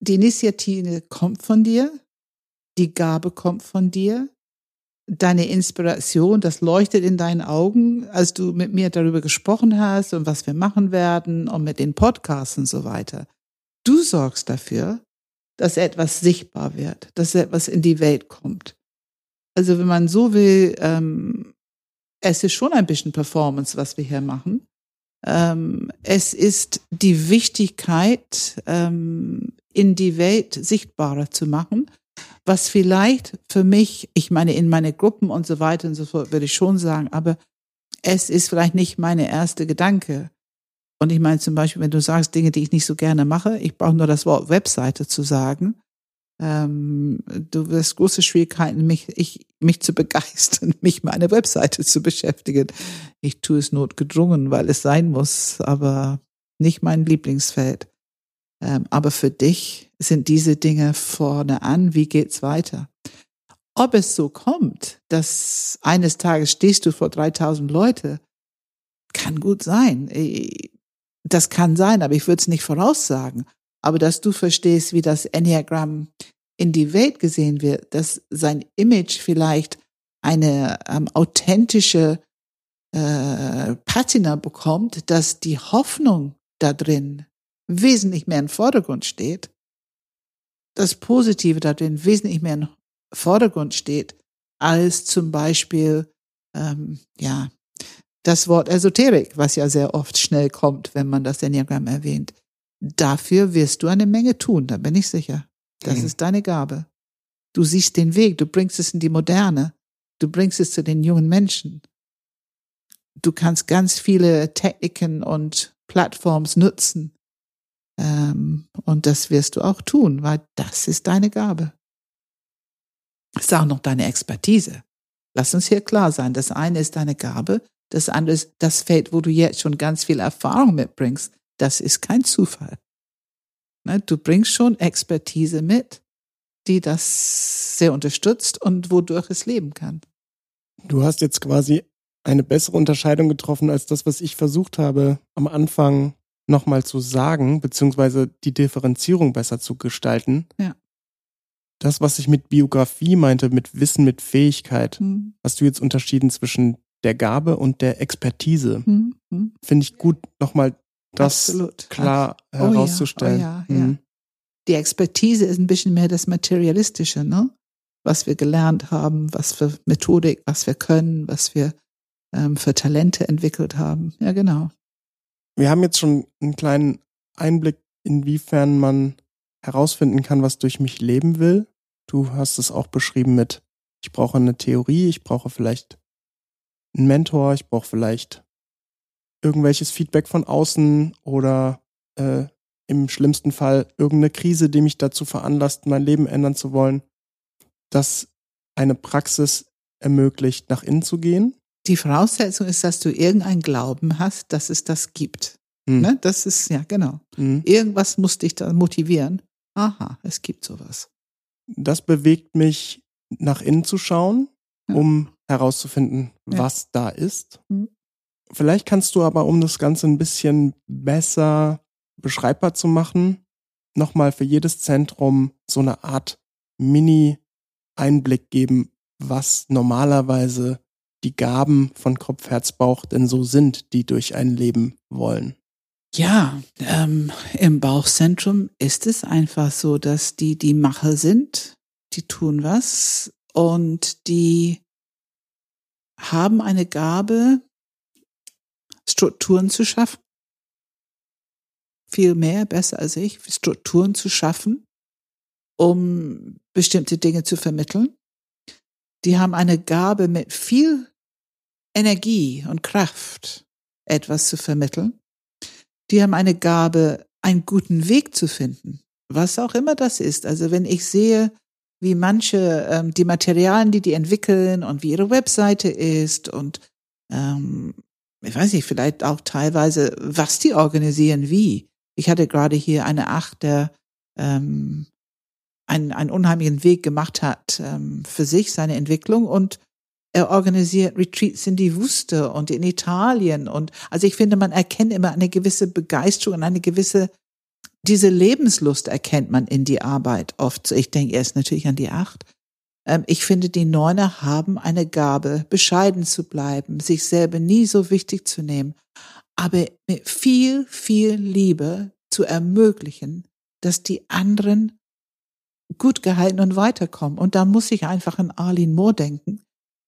Die Initiative kommt von dir, die Gabe kommt von dir, deine Inspiration, das leuchtet in deinen Augen, als du mit mir darüber gesprochen hast und was wir machen werden und mit den Podcasts und so weiter. Du sorgst dafür, dass etwas sichtbar wird, dass etwas in die Welt kommt. Also wenn man so will, ähm, es ist schon ein bisschen Performance, was wir hier machen. Ähm, es ist die Wichtigkeit, ähm, in die Welt sichtbarer zu machen, was vielleicht für mich, ich meine, in meine Gruppen und so weiter und so fort, würde ich schon sagen, aber es ist vielleicht nicht meine erste Gedanke. Und ich meine zum Beispiel, wenn du sagst Dinge, die ich nicht so gerne mache, ich brauche nur das Wort Webseite zu sagen. Ähm, du wirst große Schwierigkeiten, mich, ich, mich zu begeistern, mich mit einer Webseite zu beschäftigen. Ich tue es notgedrungen, weil es sein muss, aber nicht mein Lieblingsfeld. Ähm, aber für dich sind diese Dinge vorne an. Wie geht's weiter? Ob es so kommt, dass eines Tages stehst du vor 3000 Leute, kann gut sein. Das kann sein, aber ich würde es nicht voraussagen. Aber dass du verstehst, wie das Enneagramm in die Welt gesehen wird, dass sein Image vielleicht eine ähm, authentische äh, Patina bekommt, dass die Hoffnung da drin wesentlich mehr im Vordergrund steht, das Positive da drin wesentlich mehr im Vordergrund steht, als zum Beispiel, ähm, ja, das Wort Esoterik, was ja sehr oft schnell kommt, wenn man das Enneagramm erwähnt. Dafür wirst du eine Menge tun, da bin ich sicher. Das Mhm. ist deine Gabe. Du siehst den Weg, du bringst es in die Moderne, du bringst es zu den jungen Menschen. Du kannst ganz viele Techniken und Plattforms nutzen. Ähm, und das wirst du auch tun, weil das ist deine Gabe. Das ist auch noch deine Expertise. Lass uns hier klar sein. Das eine ist deine Gabe, das andere ist das Feld, wo du jetzt schon ganz viel Erfahrung mitbringst. Das ist kein Zufall. Ne, Du bringst schon Expertise mit, die das sehr unterstützt und wodurch es leben kann. Du hast jetzt quasi eine bessere Unterscheidung getroffen als das, was ich versucht habe, am Anfang nochmal zu sagen, beziehungsweise die Differenzierung besser zu gestalten. Ja. Das, was ich mit Biografie meinte, mit Wissen, mit Fähigkeit, Hm, hast du jetzt unterschieden zwischen der Gabe und der Expertise. hm, hm. Finde ich gut, nochmal das Absolut. klar Oh ja, herauszustellen. oh ja, ja. Mhm. Die Expertise ist ein bisschen mehr das Materialistische, ne? Was wir gelernt haben, was für Methodik, was wir können, was wir ähm, für Talente entwickelt haben. Ja, genau. Wir haben jetzt schon einen kleinen Einblick, inwiefern man herausfinden kann, was durch mich leben will. Du hast es auch beschrieben mit, ich brauche eine Theorie, ich brauche vielleicht einen Mentor, ich brauche vielleicht irgendwelches Feedback von außen oder äh, im schlimmsten Fall irgendeine Krise, die mich dazu veranlasst, mein Leben ändern zu wollen, dass eine Praxis ermöglicht, nach innen zu gehen. Die Voraussetzung ist, dass du irgendeinen Glauben hast, dass es das gibt. Hm. Ne? Das ist, ja, genau. Mhm. Irgendwas muss dich da motivieren. Aha, es gibt sowas. das bewegt mich, nach innen zu schauen, Ja. um herauszufinden, Ja. was da ist. Mhm. Vielleicht kannst du aber, um das Ganze ein bisschen besser beschreibbar zu machen, nochmal für jedes Zentrum so eine Art Mini-Einblick geben, was normalerweise die Gaben von Kopf, Herz, Bauch denn so sind, die durch ein Leben wollen. Ja, ähm, im Bauchzentrum ist es einfach so, dass die die Macher sind, die tun was und die haben eine Gabe, Strukturen zu schaffen. Viel mehr, besser als ich, Strukturen zu schaffen, um bestimmte Dinge zu vermitteln. Die haben eine Gabe mit viel Energie und Kraft, etwas zu vermitteln. Die haben eine Gabe, einen guten Weg zu finden, was auch immer das ist. Also wenn ich sehe, wie manche ähm, die Materialien, die die entwickeln und wie ihre Webseite ist und ähm, ich weiß nicht, vielleicht auch teilweise, was die organisieren, wie. Ich hatte gerade hier eine Acht, der ähm, einen, einen unheimlichen Weg gemacht hat ähm, für sich, seine Entwicklung und er organisiert Retreats in die Wüste und in Italien und also ich finde, man erkennt immer eine gewisse Begeisterung und eine gewisse diese Lebenslust erkennt man in die Arbeit oft. Ich denke erst natürlich an die Acht. Ähm, ich finde, die Neuner haben eine Gabe, bescheiden zu bleiben, sich selber nie so wichtig zu nehmen, aber mit viel, viel Liebe zu ermöglichen, dass die anderen gut gehalten und weiterkommen. Und da muss ich einfach an Arlene Moore denken,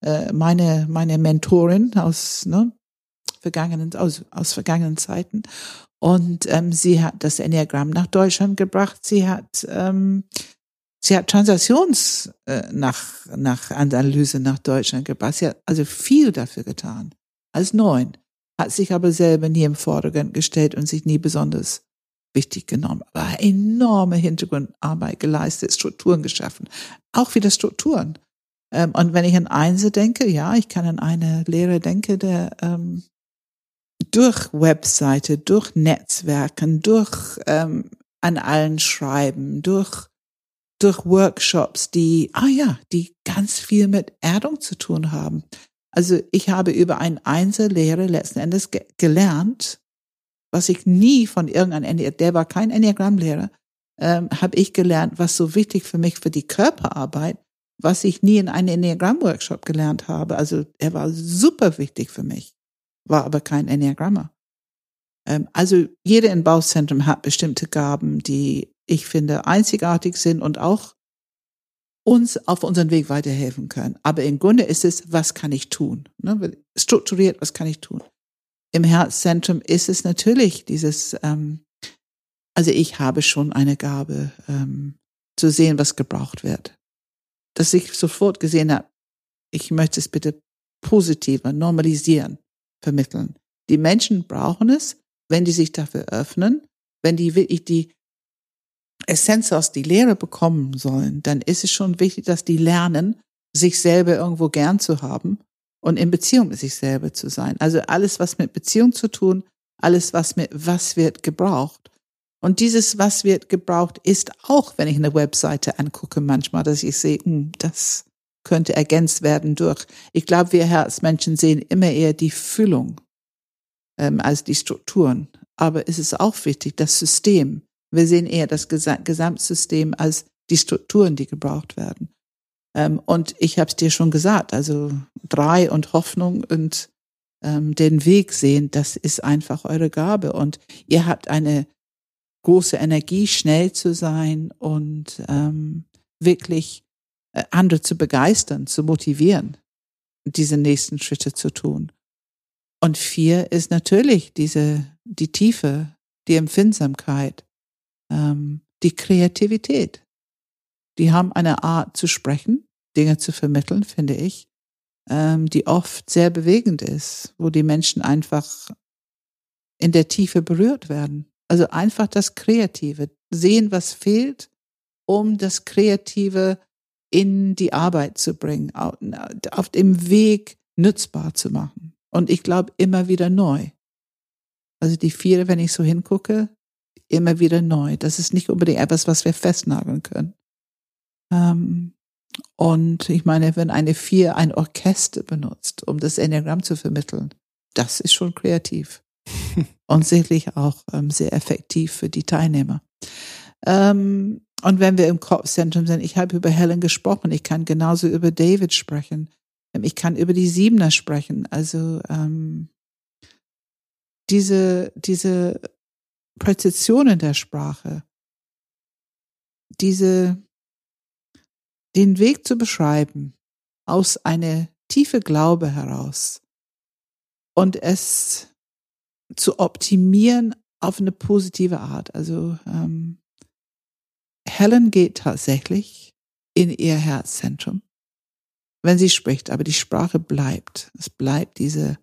äh, meine, meine Mentorin aus, ne, vergangenen, aus, aus vergangenen Zeiten. Und ähm, sie hat das Enneagramm nach Deutschland gebracht. Sie hat ähm, sie hat Transaktions äh, nach nach Analyse nach Deutschland gebracht. Sie hat also viel dafür getan als neun, hat sich aber selber nie im Vordergrund gestellt und sich nie besonders wichtig genommen. Aber enorme Hintergrundarbeit geleistet, Strukturen geschaffen, auch wieder Strukturen. Ähm, und wenn ich an Einse denke, ja, ich kann an eine Lehre denken, der ähm, durch Webseite, durch Netzwerken, durch ähm, an allen Schreiben, durch durch Workshops, die, ah ja, die ganz viel mit Erdung zu tun haben. Also ich habe über ein Einzellehre letzten Endes ge gelernt, was ich nie von irgendeinem, der war kein Enneagrammlehrer, ähm, habe ich gelernt, was so wichtig für mich für die Körperarbeit, was ich nie in einem Enneagramm-Workshop gelernt habe. Also er war super wichtig für mich war aber kein Enneagrammer. Ähm, also jeder im Bauzentrum hat bestimmte Gaben, die ich finde einzigartig sind und auch uns auf unseren Weg weiterhelfen können. Aber im Grunde ist es, was kann ich tun? Ne? Strukturiert, was kann ich tun? Im Herzzentrum ist es natürlich dieses, ähm, also ich habe schon eine Gabe, ähm, zu sehen, was gebraucht wird. Dass ich sofort gesehen habe, ich möchte es bitte positiver normalisieren vermitteln. Die Menschen brauchen es, wenn die sich dafür öffnen, wenn die wirklich die Essenz aus die Lehre bekommen sollen, dann ist es schon wichtig, dass die lernen, sich selber irgendwo gern zu haben und in Beziehung mit sich selber zu sein. Also alles, was mit Beziehung zu tun, alles, was mit was wird gebraucht. Und dieses, was wird gebraucht, ist auch, wenn ich eine Webseite angucke, manchmal, dass ich sehe, hm, das könnte ergänzt werden durch. Ich glaube, wir Herzmenschen sehen immer eher die Füllung ähm, als die Strukturen. Aber es ist auch wichtig, das System. Wir sehen eher das Gesamtsystem als die Strukturen, die gebraucht werden. Ähm, und ich habe es dir schon gesagt, also drei und Hoffnung und ähm, den Weg sehen, das ist einfach eure Gabe. Und ihr habt eine große Energie, schnell zu sein und ähm, wirklich andere zu begeistern, zu motivieren, diese nächsten Schritte zu tun. Und vier ist natürlich diese, die Tiefe, die Empfindsamkeit, ähm, die Kreativität. Die haben eine Art zu sprechen, Dinge zu vermitteln, finde ich, ähm, die oft sehr bewegend ist, wo die Menschen einfach in der Tiefe berührt werden. Also einfach das Kreative, sehen, was fehlt, um das Kreative in die Arbeit zu bringen, auf dem Weg nützbar zu machen. Und ich glaube immer wieder neu. Also die vier, wenn ich so hingucke, immer wieder neu. Das ist nicht unbedingt etwas, was wir festnageln können. Ähm, und ich meine, wenn eine vier ein Orchester benutzt, um das Enneagramm zu vermitteln, das ist schon kreativ. und sicherlich auch ähm, sehr effektiv für die Teilnehmer. Ähm, und wenn wir im Kopfzentrum sind, ich habe über Helen gesprochen, ich kann genauso über David sprechen. Ähm, ich kann über die Siebener sprechen. Also ähm, diese, diese Präzision der Sprache, diese, den Weg zu beschreiben aus einer tiefe Glaube heraus und es zu optimieren auf eine positive Art. Also ähm, Helen geht tatsächlich in ihr Herzzentrum wenn sie spricht, aber die Sprache bleibt. Es bleibt diese,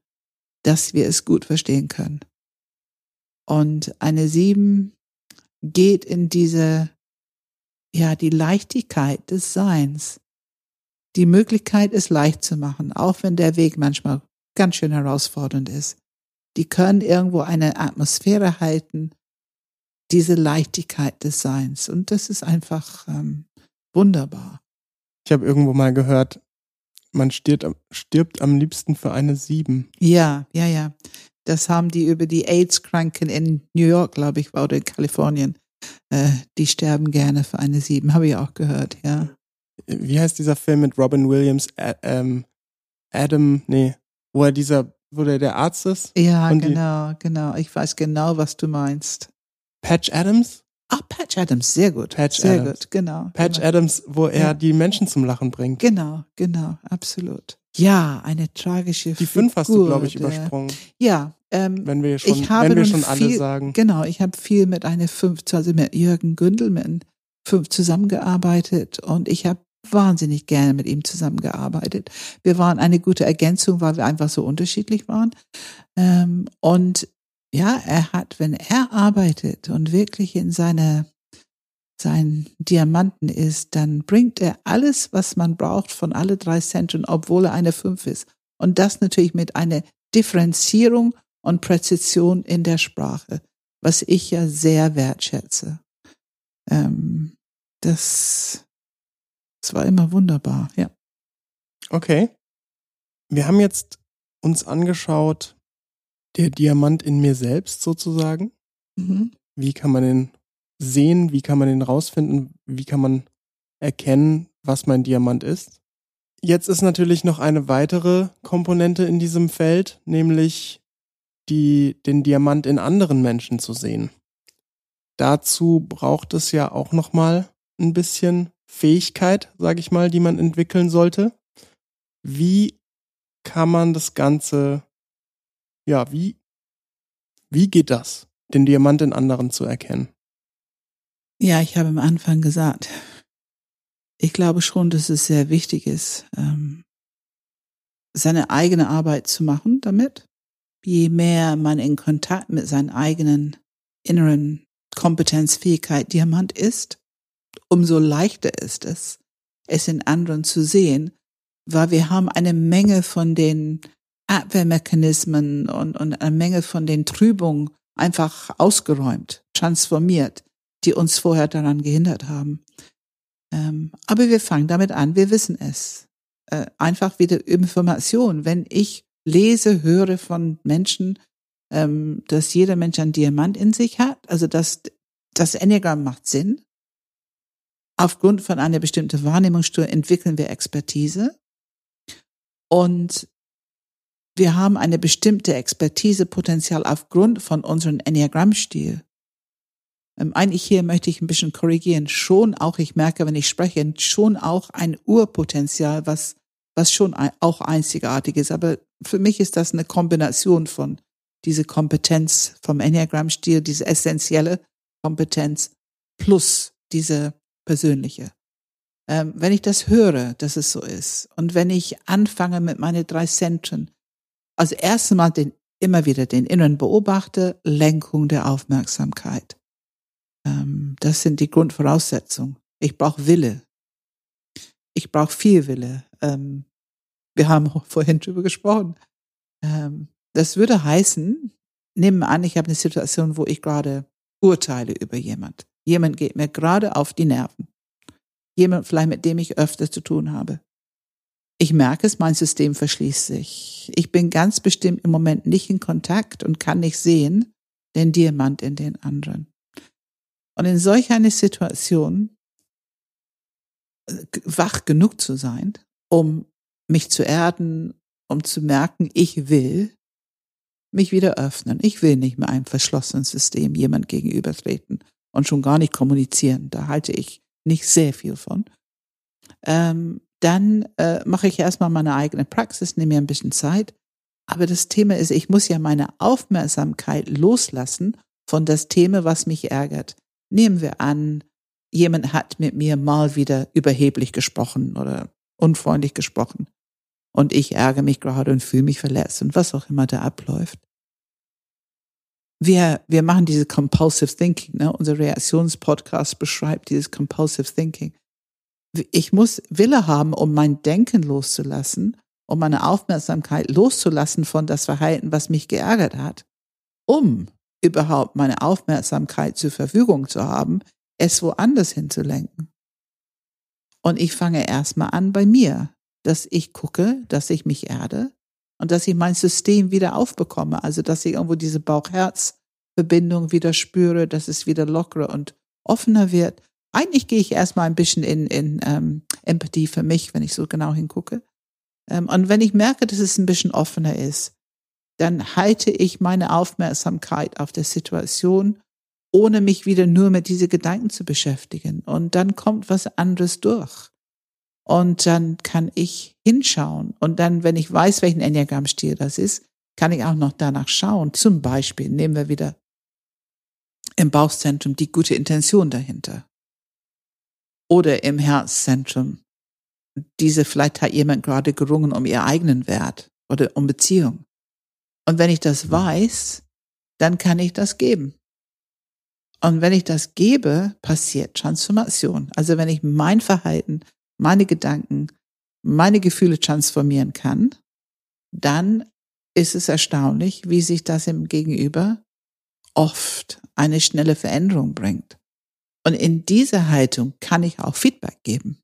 dass wir es gut verstehen können. Und eine sieben geht in diese, ja, die Leichtigkeit des Seins. Die Möglichkeit, es leicht zu machen, auch wenn der Weg manchmal ganz schön herausfordernd ist. Die können irgendwo eine Atmosphäre halten, diese Leichtigkeit des Seins. Und das ist einfach ähm, wunderbar. Ich habe irgendwo mal gehört, man stirbt, stirbt am liebsten für eine Sieben. Ja, ja, ja. Das haben die über die AIDS-Kranken in New York, glaube ich, oder in Kalifornien. Äh, die sterben gerne für eine Sieben, habe ich auch gehört, ja. Wie heißt dieser Film mit Robin Williams? Ä ähm, Adam, nee, wo er dieser, wo der der Arzt ist? Ja, genau, genau. Ich weiß genau, was du meinst. Patch Adams? Ach, Patch Adams, sehr gut. Patch sehr Adams. gut, genau. Patch genau. Adams, wo er Ja. die Menschen zum Lachen bringt. Genau, genau, absolut. Ja, eine tragische Die fünf hast du, Figur, glaube ich, der- übersprungen, Ja, ähm, wenn wir schon, ich habe wenn wir schon alle viel, sagen. Genau, ich habe viel mit einer fünf, also mit Jürgen Gündel, mit einem fünf zusammengearbeitet und ich habe wahnsinnig gerne mit ihm zusammengearbeitet. Wir waren eine gute Ergänzung, weil wir einfach so unterschiedlich waren. Ähm, und ja, er hat, wenn er arbeitet und wirklich in seine sein Diamanten ist, dann bringt er alles, was man braucht von alle drei Zentren, obwohl er eine fünf ist. Und das natürlich mit einer Differenzierung und Präzision in der Sprache, was ich ja sehr wertschätze. Ähm, das, das war immer wunderbar, ja. Okay. Wir haben jetzt uns angeschaut, der Diamant in mir selbst sozusagen. Mhm. Wie kann man den sehen? Wie kann man den rausfinden? Wie kann man erkennen, was mein Diamant ist? Jetzt ist natürlich noch eine weitere Komponente in diesem Feld, nämlich die, den Diamant in anderen Menschen zu sehen. Dazu braucht es ja auch noch mal ein bisschen Fähigkeit, sage ich mal, die man entwickeln sollte. Wie kann man das Ganze, ja, wie, wie geht das, den Diamant in anderen zu erkennen? Ja, ich habe am Anfang gesagt, ich glaube schon, dass es sehr wichtig ist, ähm, seine eigene Arbeit zu machen damit. Je mehr man in Kontakt mit seinen eigenen inneren Kompetenzfähigkeit Diamant ist, umso leichter ist es, es in anderen zu sehen, weil wir haben eine Menge von den Abwehrmechanismen und, und eine Menge von den Trübungen einfach ausgeräumt, transformiert, die uns vorher daran gehindert haben. Ähm, aber wir fangen damit an, wir wissen es. Äh, einfach wieder Information. Wenn ich lese, höre von Menschen, ähm, dass jeder Mensch ein Diamant in sich hat, also dass das Enneagramm macht Sinn. Aufgrund von einer bestimmten Wahrnehmungsstörung entwickeln wir Expertise. Und wir haben eine bestimmte Expertisepotenzial aufgrund von unserem Enneagrammstil. Ähm, eigentlich hier möchte ich ein bisschen korrigieren. Schon auch, ich merke, wenn ich spreche, schon auch ein Urpotenzial, was, was schon auch einzigartig ist. Aber für mich ist das eine Kombination von diese Kompetenz vom Enneagrammstil, diese essentielle Kompetenz plus diese persönliche. Ähm, wenn ich das höre, dass es so ist, und wenn ich anfange mit meinen drei Zentren, also erst einmal den, immer wieder den inneren beobachte, Lenkung der Aufmerksamkeit. Ähm, das sind die Grundvoraussetzungen. Ich brauche Wille. Ich brauche viel Wille. Ähm, wir haben vorhin drüber gesprochen. Ähm, das würde heißen, nehmen wir an, ich habe eine Situation, wo ich gerade urteile über jemand. Jemand geht mir gerade auf die Nerven. Jemand vielleicht, mit dem ich öfter zu tun habe. Ich merke es, mein System verschließt sich. Ich bin ganz bestimmt im Moment nicht in Kontakt und kann nicht sehen den Diamant in den anderen. Und in solch einer Situation äh, wach genug zu sein, um mich zu erden, um zu merken, ich will mich wieder öffnen. Ich will nicht mehr einem verschlossenen System jemand gegenübertreten und schon gar nicht kommunizieren. Da halte ich nicht sehr viel von. Ähm, dann äh, mache ich erstmal meine eigene Praxis, nehme mir ein bisschen Zeit. Aber das Thema ist, ich muss ja meine Aufmerksamkeit loslassen von das Thema, was mich ärgert. Nehmen wir an, jemand hat mit mir mal wieder überheblich gesprochen oder unfreundlich gesprochen. Und ich ärgere mich gerade und fühle mich verletzt und was auch immer da abläuft. Wir, wir machen diese Compulsive Thinking, ne? Unser Reaktionspodcast beschreibt dieses Compulsive Thinking. Ich muss Wille haben, um mein Denken loszulassen, um meine Aufmerksamkeit loszulassen von das Verhalten, was mich geärgert hat, um überhaupt meine Aufmerksamkeit zur Verfügung zu haben, es woanders hinzulenken. Und ich fange erstmal an bei mir, dass ich gucke, dass ich mich erde und dass ich mein System wieder aufbekomme. Also, dass ich irgendwo diese Bauch-Herz-Verbindung wieder spüre, dass es wieder lockerer und offener wird. Eigentlich gehe ich erstmal ein bisschen in, in ähm, Empathie für mich, wenn ich so genau hingucke. Ähm, und wenn ich merke, dass es ein bisschen offener ist, dann halte ich meine Aufmerksamkeit auf der Situation ohne mich wieder nur mit diese Gedanken zu beschäftigen. Und dann kommt was anderes durch. Und dann kann ich hinschauen. Und dann, wenn ich weiß, welchen Enneagramm-Stil das ist, kann ich auch noch danach schauen. Zum Beispiel nehmen wir wieder im Bauchzentrum die gute Intention dahinter. Oder im Herzzentrum. Diese, vielleicht hat jemand gerade gerungen um ihren eigenen Wert oder um Beziehung. Und wenn ich das weiß, dann kann ich das geben. Und wenn ich das gebe, passiert Transformation. Also wenn ich mein Verhalten, meine Gedanken, meine Gefühle transformieren kann, dann ist es erstaunlich, wie sich das im Gegenüber oft eine schnelle Veränderung bringt. Und in dieser Haltung kann ich auch Feedback geben.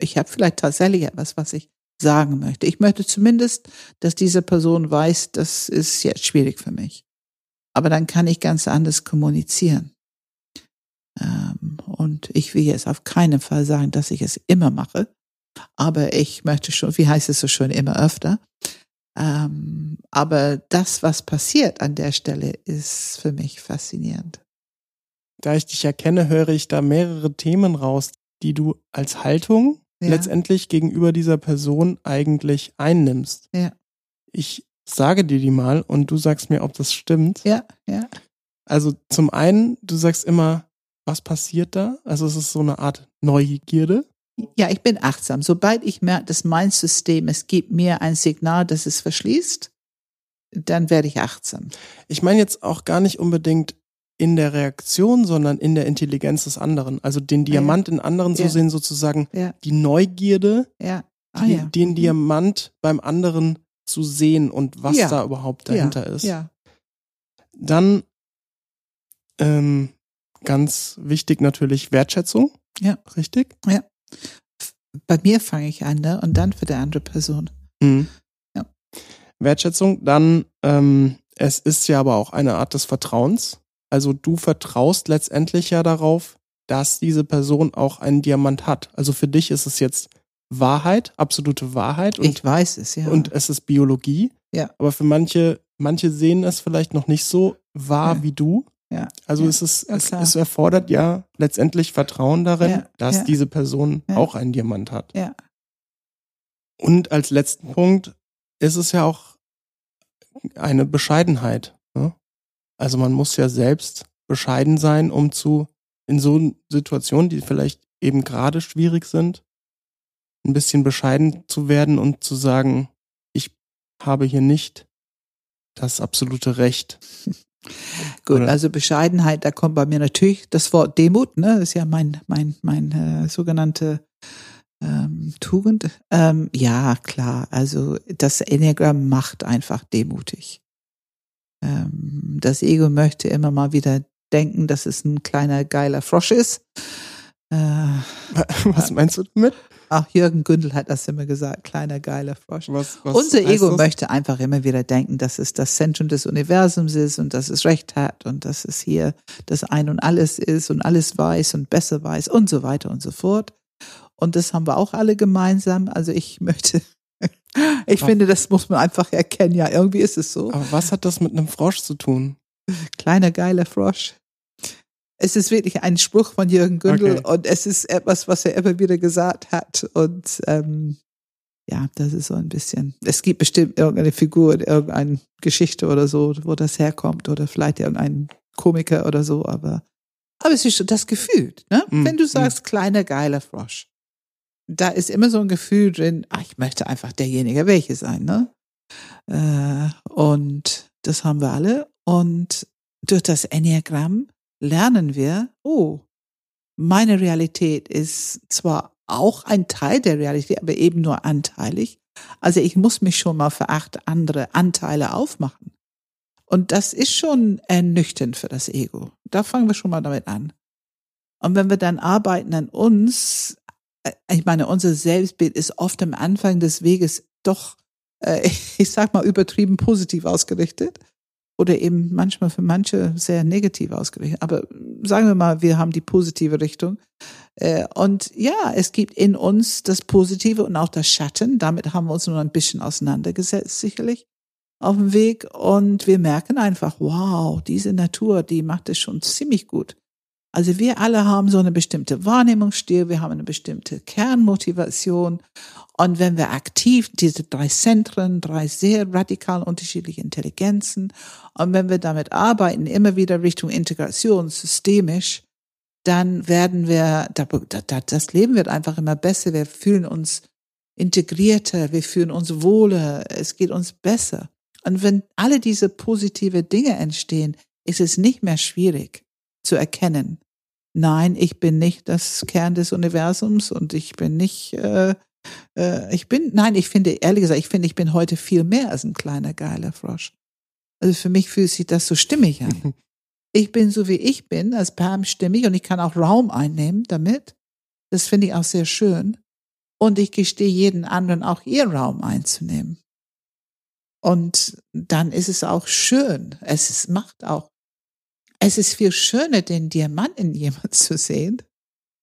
Ich habe vielleicht tatsächlich etwas, was ich sagen möchte. Ich möchte zumindest, dass diese Person weiß, das ist jetzt schwierig für mich aber dann kann ich ganz anders kommunizieren. Ähm, und ich will jetzt auf keinen Fall sagen, dass ich es immer mache, aber ich möchte schon, wie heißt es so schön, immer öfter. Ähm, aber das, was passiert an der Stelle, ist für mich faszinierend. Da ich dich erkenne, höre ich da mehrere Themen raus, die du als Haltung ja. letztendlich gegenüber dieser Person eigentlich einnimmst. Ja. Ich sage dir die mal und du sagst mir, ob das stimmt. Ja, ja. Also zum einen, du sagst immer, was passiert da? Also es ist so eine Art Neugierde. Ja, ich bin achtsam. Sobald ich merke, dass mein System, es gibt mir ein Signal, dass es verschließt, dann werde ich achtsam. Ich meine jetzt auch gar nicht unbedingt in der Reaktion, sondern in der Intelligenz des anderen. Also den Diamant ja. in anderen ja. zu sehen, sozusagen ja. die Neugierde, ja. Ah, die, den mhm. Diamant beim anderen zu sehen und was ja. da überhaupt dahinter ja. ist. Ja. Dann ähm, ganz wichtig natürlich Wertschätzung. Ja. Richtig? Ja. Bei mir fange ich an, ne? Und dann für die andere Person. Mhm. Ja. Wertschätzung, dann ähm, es ist ja aber auch eine Art des Vertrauens. Also du vertraust letztendlich ja darauf, dass diese Person auch einen Diamant hat. Also für dich ist es jetzt Wahrheit, absolute Wahrheit. Und, ich weiß es, ja. Und es ist Biologie. Ja. Aber für manche, manche sehen es vielleicht noch nicht so wahr ja. wie du. Ja. Also ja. es ist, ja, es, es, erfordert ja letztendlich Vertrauen darin, dass diese Person auch einen Diamant hat. Ja. Und als letzten Punkt ist es ja auch eine Bescheidenheit. Ne? Also man muss ja selbst bescheiden sein, um zu in so Situationen, die vielleicht eben gerade schwierig sind, ein bisschen bescheiden zu werden und zu sagen, ich habe hier nicht das absolute Recht. Gut, Oder? also Bescheidenheit, da kommt bei mir natürlich das Wort Demut, ne? Das ist ja mein, mein, mein äh, sogenannte ähm, Tugend. Ähm, ja, klar, also das Enneagramm macht einfach demutig. Ähm, das Ego möchte immer mal wieder denken, dass es ein kleiner geiler Frosch ist. Äh, Was meinst du damit? Ach, Jürgen Gündel hat das immer gesagt, kleiner geiler Frosch. Was, was Unser Ego das? möchte einfach immer wieder denken, dass es das Zentrum des Universums ist und dass es Recht hat und dass es hier das Ein und Alles ist und alles weiß und besser weiß und so weiter und so fort. Und das haben wir auch alle gemeinsam. Also ich möchte, ich Ach. finde, das muss man einfach erkennen. Ja, irgendwie ist es so. Aber was hat das mit einem Frosch zu tun? Kleiner geiler Frosch. Es ist wirklich ein Spruch von Jürgen Gündel okay. und es ist etwas, was er immer wieder gesagt hat. Und ähm, ja, das ist so ein bisschen. Es gibt bestimmt irgendeine Figur, irgendeine Geschichte oder so, wo das herkommt, oder vielleicht irgendein Komiker oder so, aber aber es ist schon das Gefühl, ne? Mm, Wenn du sagst, mm. kleiner geiler Frosch. Da ist immer so ein Gefühl drin, ach, ich möchte einfach derjenige welche sein, ne? Äh, und das haben wir alle. Und durch das Enneagramm lernen wir, oh, meine Realität ist zwar auch ein Teil der Realität, aber eben nur anteilig. Also ich muss mich schon mal für acht andere Anteile aufmachen. Und das ist schon ernüchternd für das Ego. Da fangen wir schon mal damit an. Und wenn wir dann arbeiten an uns, ich meine, unser Selbstbild ist oft am Anfang des Weges doch, äh, ich sag mal, übertrieben positiv ausgerichtet oder eben manchmal für manche sehr negativ ausgerichtet. Aber sagen wir mal, wir haben die positive Richtung. Äh, und ja, es gibt in uns das Positive und auch das Schatten. Damit haben wir uns nur ein bisschen auseinandergesetzt, sicherlich auf dem Weg. Und wir merken einfach, wow, diese Natur, die macht es schon ziemlich gut. Also wir alle haben so eine bestimmte Wahrnehmungsstil, wir haben eine bestimmte Kernmotivation. Und wenn wir aktiv diese drei Zentren, drei sehr radikal unterschiedliche Intelligenzen, und wenn wir damit arbeiten, immer wieder Richtung Integration, systemisch, dann werden wir, das Leben wird einfach immer besser. Wir fühlen uns integrierter, wir fühlen uns wohler, es geht uns besser. Und wenn alle diese positive Dinge entstehen, ist es nicht mehr schwierig zu erkennen, nein, ich bin nicht das Kern des Universums und ich bin nicht, äh, äh, ich bin, nein, ich finde, ehrlich gesagt, ich finde, ich bin heute viel mehr als ein kleiner geiler Frosch. Also für mich fühlt sich das so stimmig an. Ich bin so wie ich bin, als Pam stimmig und ich kann auch Raum einnehmen damit. Das finde ich auch sehr schön. Und ich gestehe jeden anderen auch ihr Raum einzunehmen. Und dann ist es auch schön. Es ist, macht auch es ist viel schöner, den Diamant in jemand zu sehen,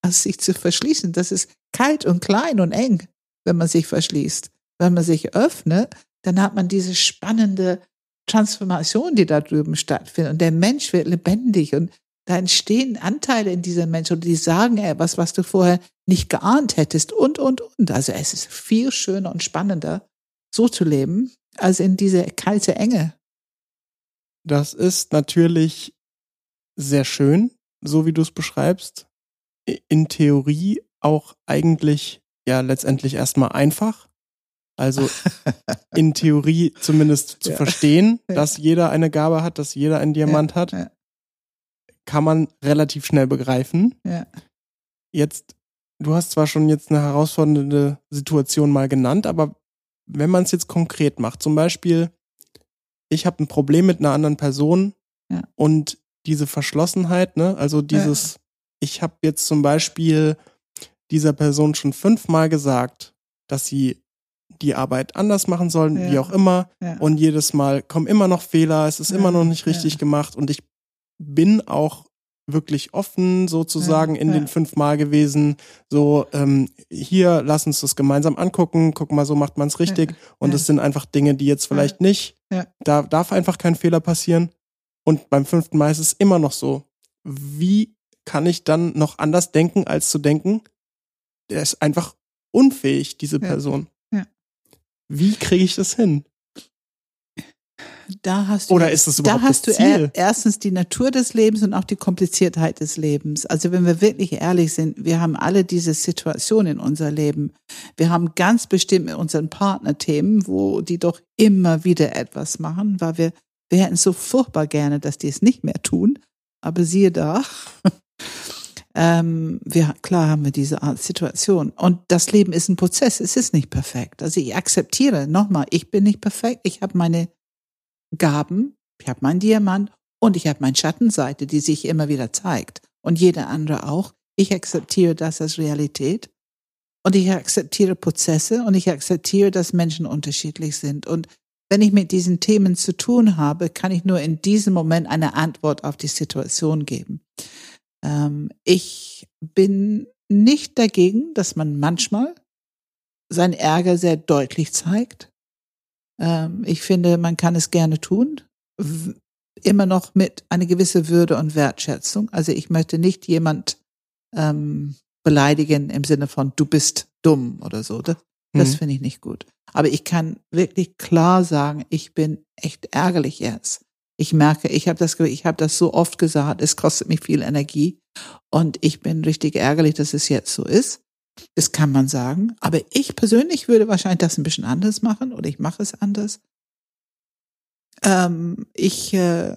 als sich zu verschließen. Das ist kalt und klein und eng, wenn man sich verschließt. Wenn man sich öffnet, dann hat man diese spannende Transformation, die da drüben stattfindet. Und der Mensch wird lebendig und da entstehen Anteile in diesem Mensch und die sagen etwas, was du vorher nicht geahnt hättest und, und, und. Also es ist viel schöner und spannender, so zu leben, als in diese kalte Enge. Das ist natürlich sehr schön, so wie du es beschreibst. In Theorie auch eigentlich ja letztendlich erstmal einfach. Also in Theorie zumindest zu ja. verstehen, dass jeder eine Gabe hat, dass jeder einen Diamant ja, hat, ja. kann man relativ schnell begreifen. Jetzt, du hast zwar schon jetzt eine herausfordernde Situation mal genannt, aber wenn man es jetzt konkret macht, zum Beispiel, ich habe ein Problem mit einer anderen Person und diese Verschlossenheit, ne? Also dieses, ja. ich habe jetzt zum Beispiel dieser Person schon fünfmal gesagt, dass sie die Arbeit anders machen sollen, ja. wie auch immer. Ja. Und jedes Mal kommen immer noch Fehler, es ist immer noch nicht richtig gemacht. Und ich bin auch wirklich offen sozusagen in den fünfmal gewesen. So, ähm, hier, lass uns das gemeinsam angucken, guck mal, so macht man es richtig. Und es sind einfach Dinge, die jetzt vielleicht nicht. Da darf einfach kein Fehler passieren. Und beim fünften Mal ist es immer noch so. Wie kann ich dann noch anders denken, als zu denken? Der ist einfach unfähig, diese Person. Ja. ja. Wie kriege ich das hin? Da hast du, Oder ist es überhaupt da hast das Ziel? du erstens die Natur des Lebens und auch die Kompliziertheit des Lebens. Also wenn wir wirklich ehrlich sind, wir haben alle diese Situation in unser Leben. Wir haben ganz bestimmt mit unseren Partnerthemen, wo die doch immer wieder etwas machen, weil wir wir hätten so furchtbar gerne, dass die es nicht mehr tun. Aber siehe da, ähm, wir, klar haben wir diese Art Situation. Und das Leben ist ein Prozess. Es ist nicht perfekt. Also ich akzeptiere nochmal, ich bin nicht perfekt. Ich habe meine Gaben, ich habe meinen Diamant und ich habe meine Schattenseite, die sich immer wieder zeigt. Und jeder andere auch. Ich akzeptiere das als Realität. Und ich akzeptiere Prozesse und ich akzeptiere, dass Menschen unterschiedlich sind. Und wenn ich mit diesen Themen zu tun habe, kann ich nur in diesem Moment eine Antwort auf die Situation geben. Ähm, ich bin nicht dagegen, dass man manchmal seinen Ärger sehr deutlich zeigt. Ähm, ich finde, man kann es gerne tun, immer noch mit einer gewissen Würde und Wertschätzung. Also ich möchte nicht jemand ähm, beleidigen im Sinne von du bist dumm oder so. Das, das mhm. finde ich nicht gut. Aber ich kann wirklich klar sagen, ich bin echt ärgerlich jetzt. Ich merke, ich habe das, ich habe das so oft gesagt, es kostet mich viel Energie und ich bin richtig ärgerlich, dass es jetzt so ist. Das kann man sagen. Aber ich persönlich würde wahrscheinlich das ein bisschen anders machen oder ich mache es anders. Ähm, ich, äh,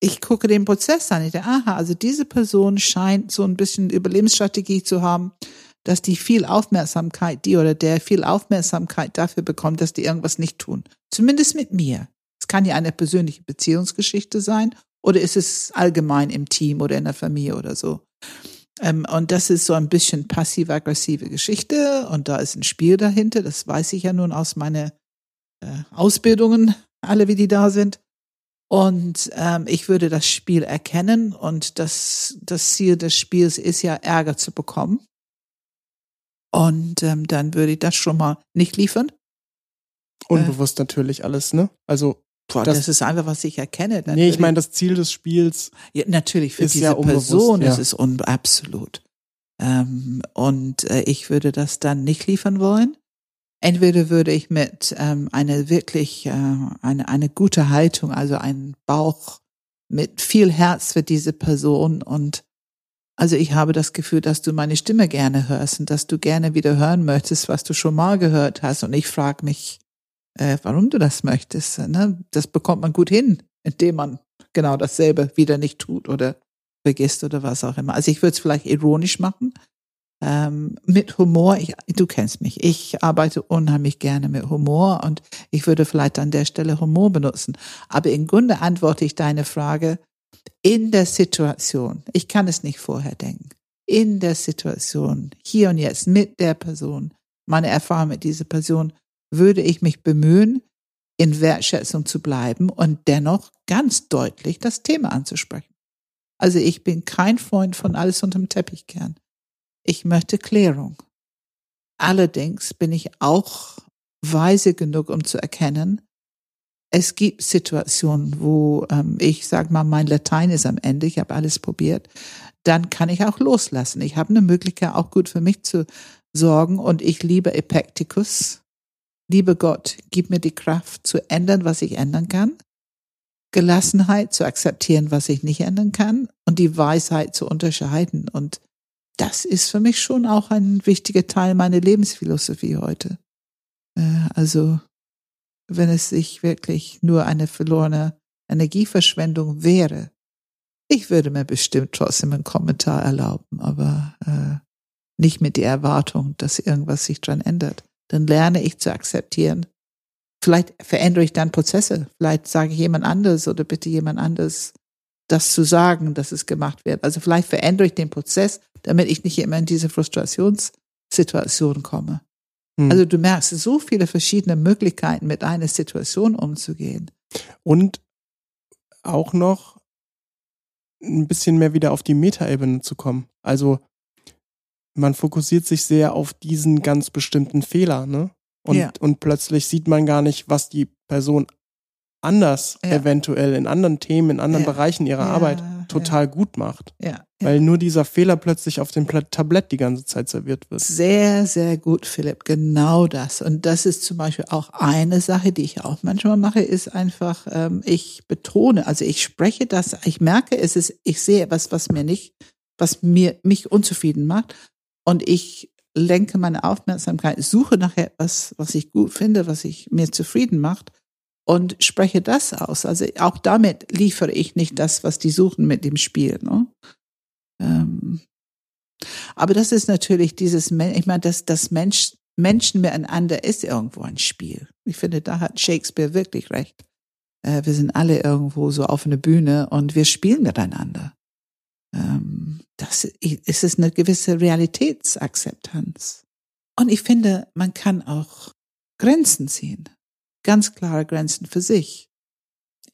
ich gucke den Prozess an. Ich denke, aha, also diese Person scheint so ein bisschen Überlebensstrategie zu haben, dass die viel Aufmerksamkeit, die oder der viel Aufmerksamkeit dafür bekommt, dass die irgendwas nicht tun. Zumindest mit mir. Es kann ja eine persönliche Beziehungsgeschichte sein oder ist es allgemein im Team oder in der Familie oder so. Ähm, und das ist so ein bisschen passiv-aggressive Geschichte und da ist ein Spiel dahinter. Das weiß ich ja nun aus meinen äh, Ausbildungen, alle wie die da sind. Und ähm, ich würde das Spiel erkennen und das, das Ziel des Spiels ist ja, Ärger zu bekommen. Und ähm, dann würde ich das schon mal nicht liefern. Unbewusst äh, natürlich alles, ne? Also Boah, das, das, ist einfach, was ich erkenne. Dann nee, ich meine, das Ziel des Spiels. Ja, natürlich, für diese ja Person ja. ist es un absolut. Ähm, und äh, ich würde das dann nicht liefern wollen. Entweder würde ich mit ähm, einer wirklich äh, eine, eine gute Haltung, also einen Bauch mit viel Herz für diese Person und also ich habe das Gefühl, dass du meine Stimme gerne hörst und dass du gerne wieder hören möchtest, was du schon mal gehört hast. Und ich frage mich, äh, warum du das möchtest. Ne? Das bekommt man gut hin, indem man genau dasselbe wieder nicht tut oder vergisst oder was auch immer. Also ich würde es vielleicht ironisch machen, ähm, mit Humor. Ich, du kennst mich. Ich arbeite unheimlich gerne mit Humor und ich würde vielleicht an der Stelle Humor benutzen. Aber im Grunde antworte ich deine Frage in der Situation. Ich kann es nicht vorher denken. In der Situation, hier und jetzt, mit der Person, meine Erfahrung mit dieser Person, würde ich mich bemühen, in Wertschätzung zu bleiben und dennoch ganz deutlich das Thema anzusprechen. Also ich bin kein Freund von alles unterm Teppich kehren. Ich möchte Klärung. Allerdings bin ich auch weise genug, um zu erkennen, es gibt Situationen, wo ähm, ich sag mal, mein Latein ist am Ende, ich habe alles probiert, dann kann ich auch loslassen. Ich habe eine Möglichkeit, auch gut für mich zu sorgen und ich liebe Epictetus, Liebe Gott, gib mir die Kraft zu ändern, was ich ändern kann, Gelassenheit zu akzeptieren, was ich nicht ändern kann und die Weisheit zu unterscheiden. Und das ist für mich schon auch ein wichtiger Teil meiner Lebensphilosophie heute. Äh, also, wenn es sich wirklich nur eine verlorene Energieverschwendung wäre, ich würde mir bestimmt trotzdem einen Kommentar erlauben, aber äh, nicht mit der Erwartung, dass irgendwas sich dran ändert dann lerne ich zu akzeptieren. Vielleicht verändere ich dann Prozesse. Vielleicht sage ich jemand anders oder bitte jemand anders, das zu sagen, dass es gemacht wird. Also vielleicht verändere ich den Prozess, damit ich nicht immer in diese Frustrationssituation komme. Hm. Also du merkst so viele verschiedene Möglichkeiten, mit einer Situation umzugehen. Und auch noch ein bisschen mehr wieder auf die Metaebene zu kommen. Also man fokussiert sich sehr auf diesen ganz bestimmten Fehler, ne? Und, ja. und plötzlich sieht man gar nicht, was die Person anders ja. eventuell in anderen Themen, in anderen ja. Bereichen ihrer Arbeit total gut macht. Ja. Weil nur dieser Fehler plötzlich auf dem Tablett die ganze Zeit serviert wird. Sehr, sehr gut, Philipp. Genau das. Und das ist zum Beispiel auch eine Sache, die ich auch manchmal mache, ist einfach, ähm, ich betone, also ich spreche das, ich merke, es ist, ich sehe etwas, was mir nicht, was mir, mich unzufrieden macht und ich lenke meine Aufmerksamkeit, suche nach etwas, was ich gut finde, was ich mir zufrieden macht und spreche das aus. Also auch damit liefere ich nicht das, was die suchen mit dem Spiel. Ne? Ähm, aber das ist natürlich dieses, ich meine, dass das Mensch, Menschen miteinander ist irgendwo ein Spiel. Ich finde, da hat Shakespeare wirklich recht. Äh, wir sind alle irgendwo so auf einer Bühne und wir spielen miteinander. Ähm, das ist es eine gewisse Realitätsakzeptanz. Und ich finde, man kann auch Grenzen ziehen. Ganz klare Grenzen für sich.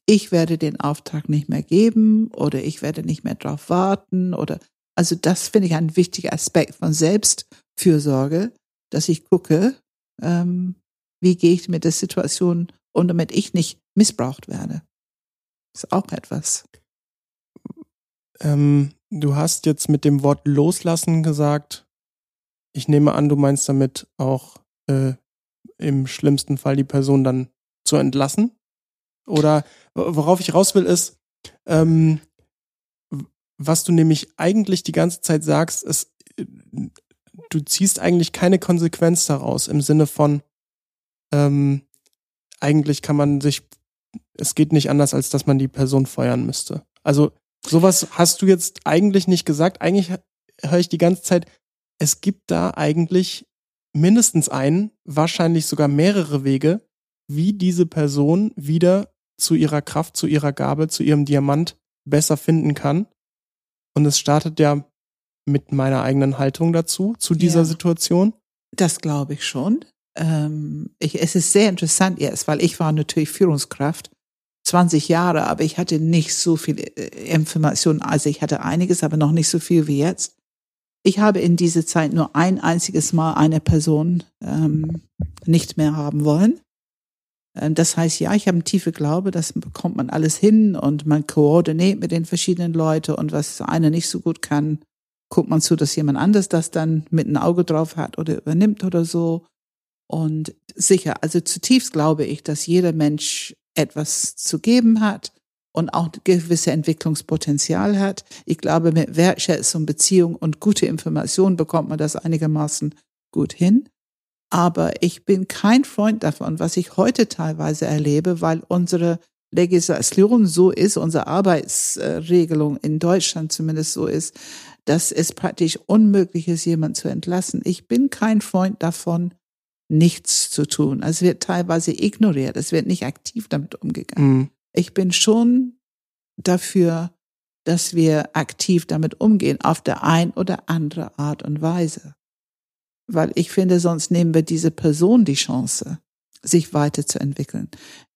Ich werde den Auftrag nicht mehr geben oder ich werde nicht mehr darauf warten oder, also das finde ich ein wichtiger Aspekt von Selbstfürsorge, dass ich gucke, ähm, wie gehe ich mit der Situation und damit ich nicht missbraucht werde. Ist auch etwas. Ähm, du hast jetzt mit dem Wort loslassen gesagt. Ich nehme an, du meinst damit auch äh, im schlimmsten Fall die Person dann zu entlassen. Oder worauf ich raus will, ist, ähm, was du nämlich eigentlich die ganze Zeit sagst, ist, du ziehst eigentlich keine Konsequenz daraus im Sinne von, ähm, eigentlich kann man sich, es geht nicht anders, als dass man die Person feuern müsste. Also sowas hast du jetzt eigentlich nicht gesagt. Eigentlich höre ich die ganze Zeit, es gibt da eigentlich mindestens einen, wahrscheinlich sogar mehrere Wege, wie diese Person wieder zu ihrer Kraft, zu ihrer Gabe, zu ihrem Diamant besser finden kann. Und es startet ja mit meiner eigenen Haltung dazu, zu dieser ja, Situation. Das glaube ich schon. Ähm, ich, es ist sehr interessant jetzt, weil ich war natürlich Führungskraft 20 Jahre, aber ich hatte nicht so viel äh, Informationen. Also ich hatte einiges, aber noch nicht so viel wie jetzt. Ich habe in dieser Zeit nur ein einziges Mal eine Person ähm, nicht mehr haben wollen. Ähm, das heißt, ja, ich habe einen tiefe Glaube, das bekommt man alles hin und man koordiniert mit den verschiedenen Leuten und was einer nicht so gut kann, guckt man zu, dass jemand anders das dann mit einem Auge drauf hat oder übernimmt oder so. Und sicher, also zutiefst glaube ich, dass jeder Mensch etwas zu geben hat und auch gewisse Entwicklungspotenzial hat. Ich glaube, mit Wertschätzung, Beziehung und gute Information bekommt man das einigermaßen gut hin. Aber ich bin kein Freund davon, was ich heute teilweise erlebe, weil unsere Legislation so ist, unsere Arbeitsregelung in Deutschland zumindest so ist, dass es praktisch unmöglich ist, jemanden zu entlassen. Ich bin kein Freund davon, nichts zu tun. Es wird teilweise ignoriert, es wird nicht aktiv damit umgegangen. Mhm. Ich bin schon dafür, dass wir aktiv damit umgehen, auf der ein oder andere Art und Weise. Weil ich finde, sonst nehmen wir diese Person die Chance, sich weiterzuentwickeln.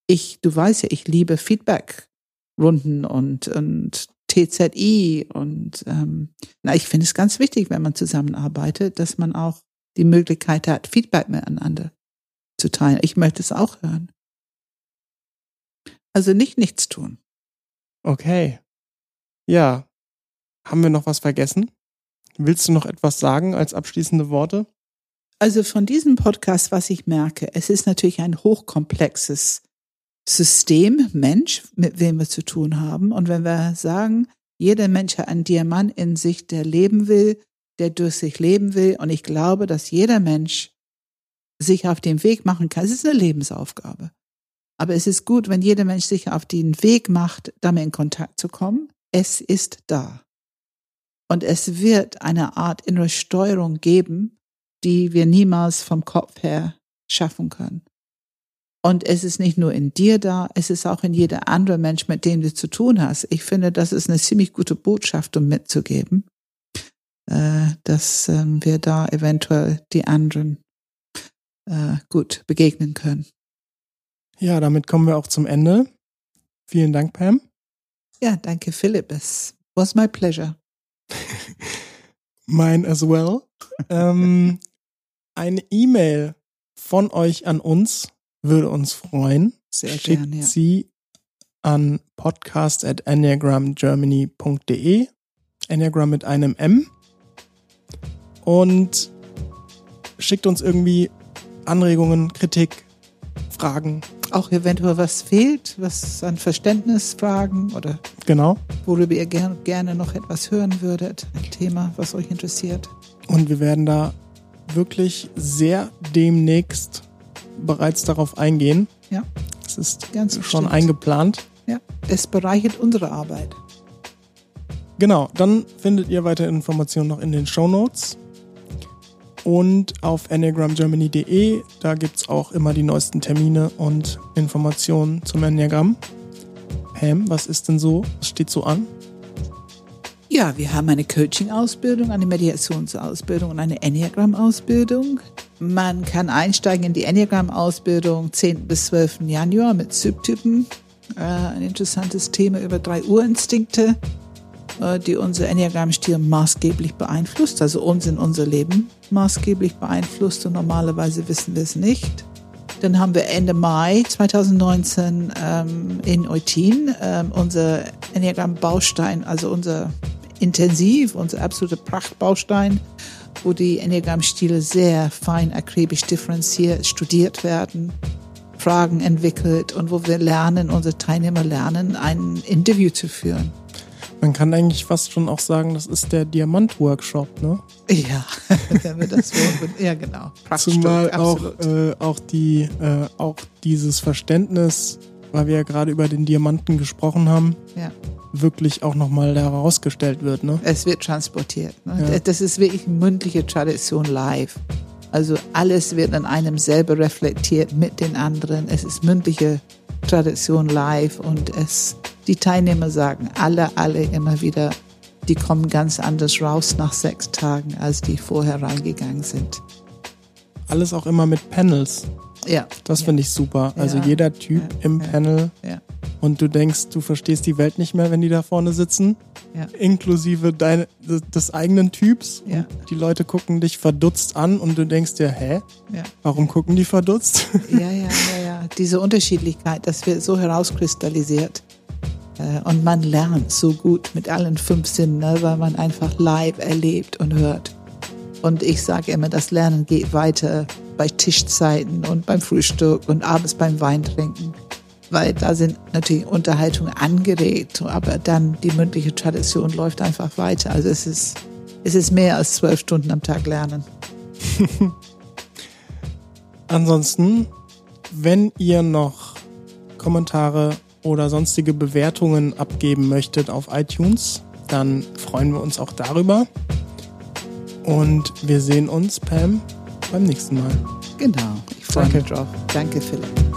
Ich, du weißt ja, ich liebe Feedback-Runden und, und TZI und ähm, na, ich finde es ganz wichtig, wenn man zusammenarbeitet, dass man auch die Möglichkeit hat, Feedback miteinander zu teilen. Ich möchte es auch hören. Also nicht nichts tun. Okay. Ja. Haben wir noch was vergessen? Willst du noch etwas sagen als abschließende Worte? Also von diesem Podcast, was ich merke, es ist natürlich ein hochkomplexes System, Mensch, mit wem wir zu tun haben. Und wenn wir sagen, jeder Mensch hat einen Diamant in sich, der leben will, der durch sich leben will. Und ich glaube, dass jeder Mensch sich auf den Weg machen kann. Es ist eine Lebensaufgabe. Aber es ist gut, wenn jeder Mensch sich auf den Weg macht, damit in Kontakt zu kommen. Es ist da. Und es wird eine Art innere Steuerung geben, die wir niemals vom Kopf her schaffen können. Und es ist nicht nur in dir da, es ist auch in jeder andere Mensch, mit dem du zu tun hast. Ich finde, das ist eine ziemlich gute Botschaft, um mitzugeben äh, dass äh, wir da eventuell die anderen äh, gut begegnen können. Ja, damit kommen wir auch zum Ende. Vielen Dank, Pam. Ja, danke, Philipp. Es was my pleasure. Mine as well. ähm, eine E-Mail von euch an uns würde uns freuen. Sehr Schickt gern, ja. sie an podcast at enneagramgermany.de. Enneagram mit einem M und schickt uns irgendwie Anregungen, Kritik, Fragen. Auch eventuell was fehlt, was an Verständnisfragen oder genau. worüber ihr ger gerne noch etwas hören würdet, ein Thema, was euch interessiert. Und wir werden da wirklich sehr demnächst bereits darauf eingehen. Ja. Es ist Ganz schon bestimmt. eingeplant. Ja, es bereichert unsere Arbeit. Genau, dann findet ihr weitere Informationen noch in den Show Notes und auf enneagramgermany.de. Da gibt es auch immer die neuesten Termine und Informationen zum Enneagramm. Pam, was ist denn so? Was steht so an? Ja, wir haben eine Coaching-Ausbildung, eine Mediationsausbildung und eine Enneagram-Ausbildung. Man kann einsteigen in die Enneagram-Ausbildung 10. bis 12. Januar mit Subtypen. Äh, ein interessantes Thema über drei Urinstinkte. Äh, die unser Enneagramm-Stil maßgeblich beeinflusst, also uns in unser Leben maßgeblich beeinflusst und normalerweise wissen wir es nicht. Dann haben wir Ende Mai 2019 ähm, in Eutin ähm, unser Enneagramm-Baustein, also unser Intensiv, unser absoluter Prachtbaustein, wo die Enneagramm-Stile sehr fein akribisch differenziert studiert werden, Fragen entwickelt und wo wir lernen, unsere Teilnehmer lernen, ein Interview zu führen Man kann eigentlich fast schon auch sagen, das ist der Diamant-Workshop, ne? Ja, wenn wir das Wort, ja genau. Zumal auch, äh, auch, die, äh, auch dieses Verständnis, weil wir ja gerade über den Diamanten gesprochen haben, ja. wirklich auch nochmal herausgestellt wird. Ne? Es wird transportiert. Ne? Ja. Das ist wirklich mündliche Tradition live. Also alles wird an einem selber reflektiert mit den anderen. Es ist mündliche Tradition live und es, die Teilnehmer sagen alle, alle immer wieder, die kommen ganz anders raus nach sechs Tagen, als die vorher reingegangen sind. Alles auch immer mit Panels. Ja. Das ja. finde ich super. Also ja. jeder Typ ja. im Panel. Ja. Und du denkst, du verstehst die Welt nicht mehr, wenn die da vorne sitzen. Ja. Inklusive deine, des eigenen Typs. Ja. Die Leute gucken dich verdutzt an und du denkst dir, hä? Ja. Warum gucken die verdutzt? Ja, ja, ja, ja. Diese Unterschiedlichkeit, das wird so herauskristallisiert. Äh, und man lernt so gut mit allen fünf Sinnen, ne, weil man einfach live erlebt und hört. Und ich sage immer, das Lernen geht weiter bei Tischzeiten und beim Frühstück und abends beim Weintrinken. Weil da sind natürlich Unterhaltungen angeregt, aber dann die mündliche Tradition läuft einfach weiter. Also es ist, es ist mehr als zwölf Stunden am Tag lernen. Ansonsten, wenn ihr noch Kommentare oder sonstige Bewertungen abgeben möchtet auf iTunes, dann freuen wir uns auch darüber. Und wir sehen uns, Pam, beim nächsten Mal. Genau, ich freue mich drauf. Danke, Philipp.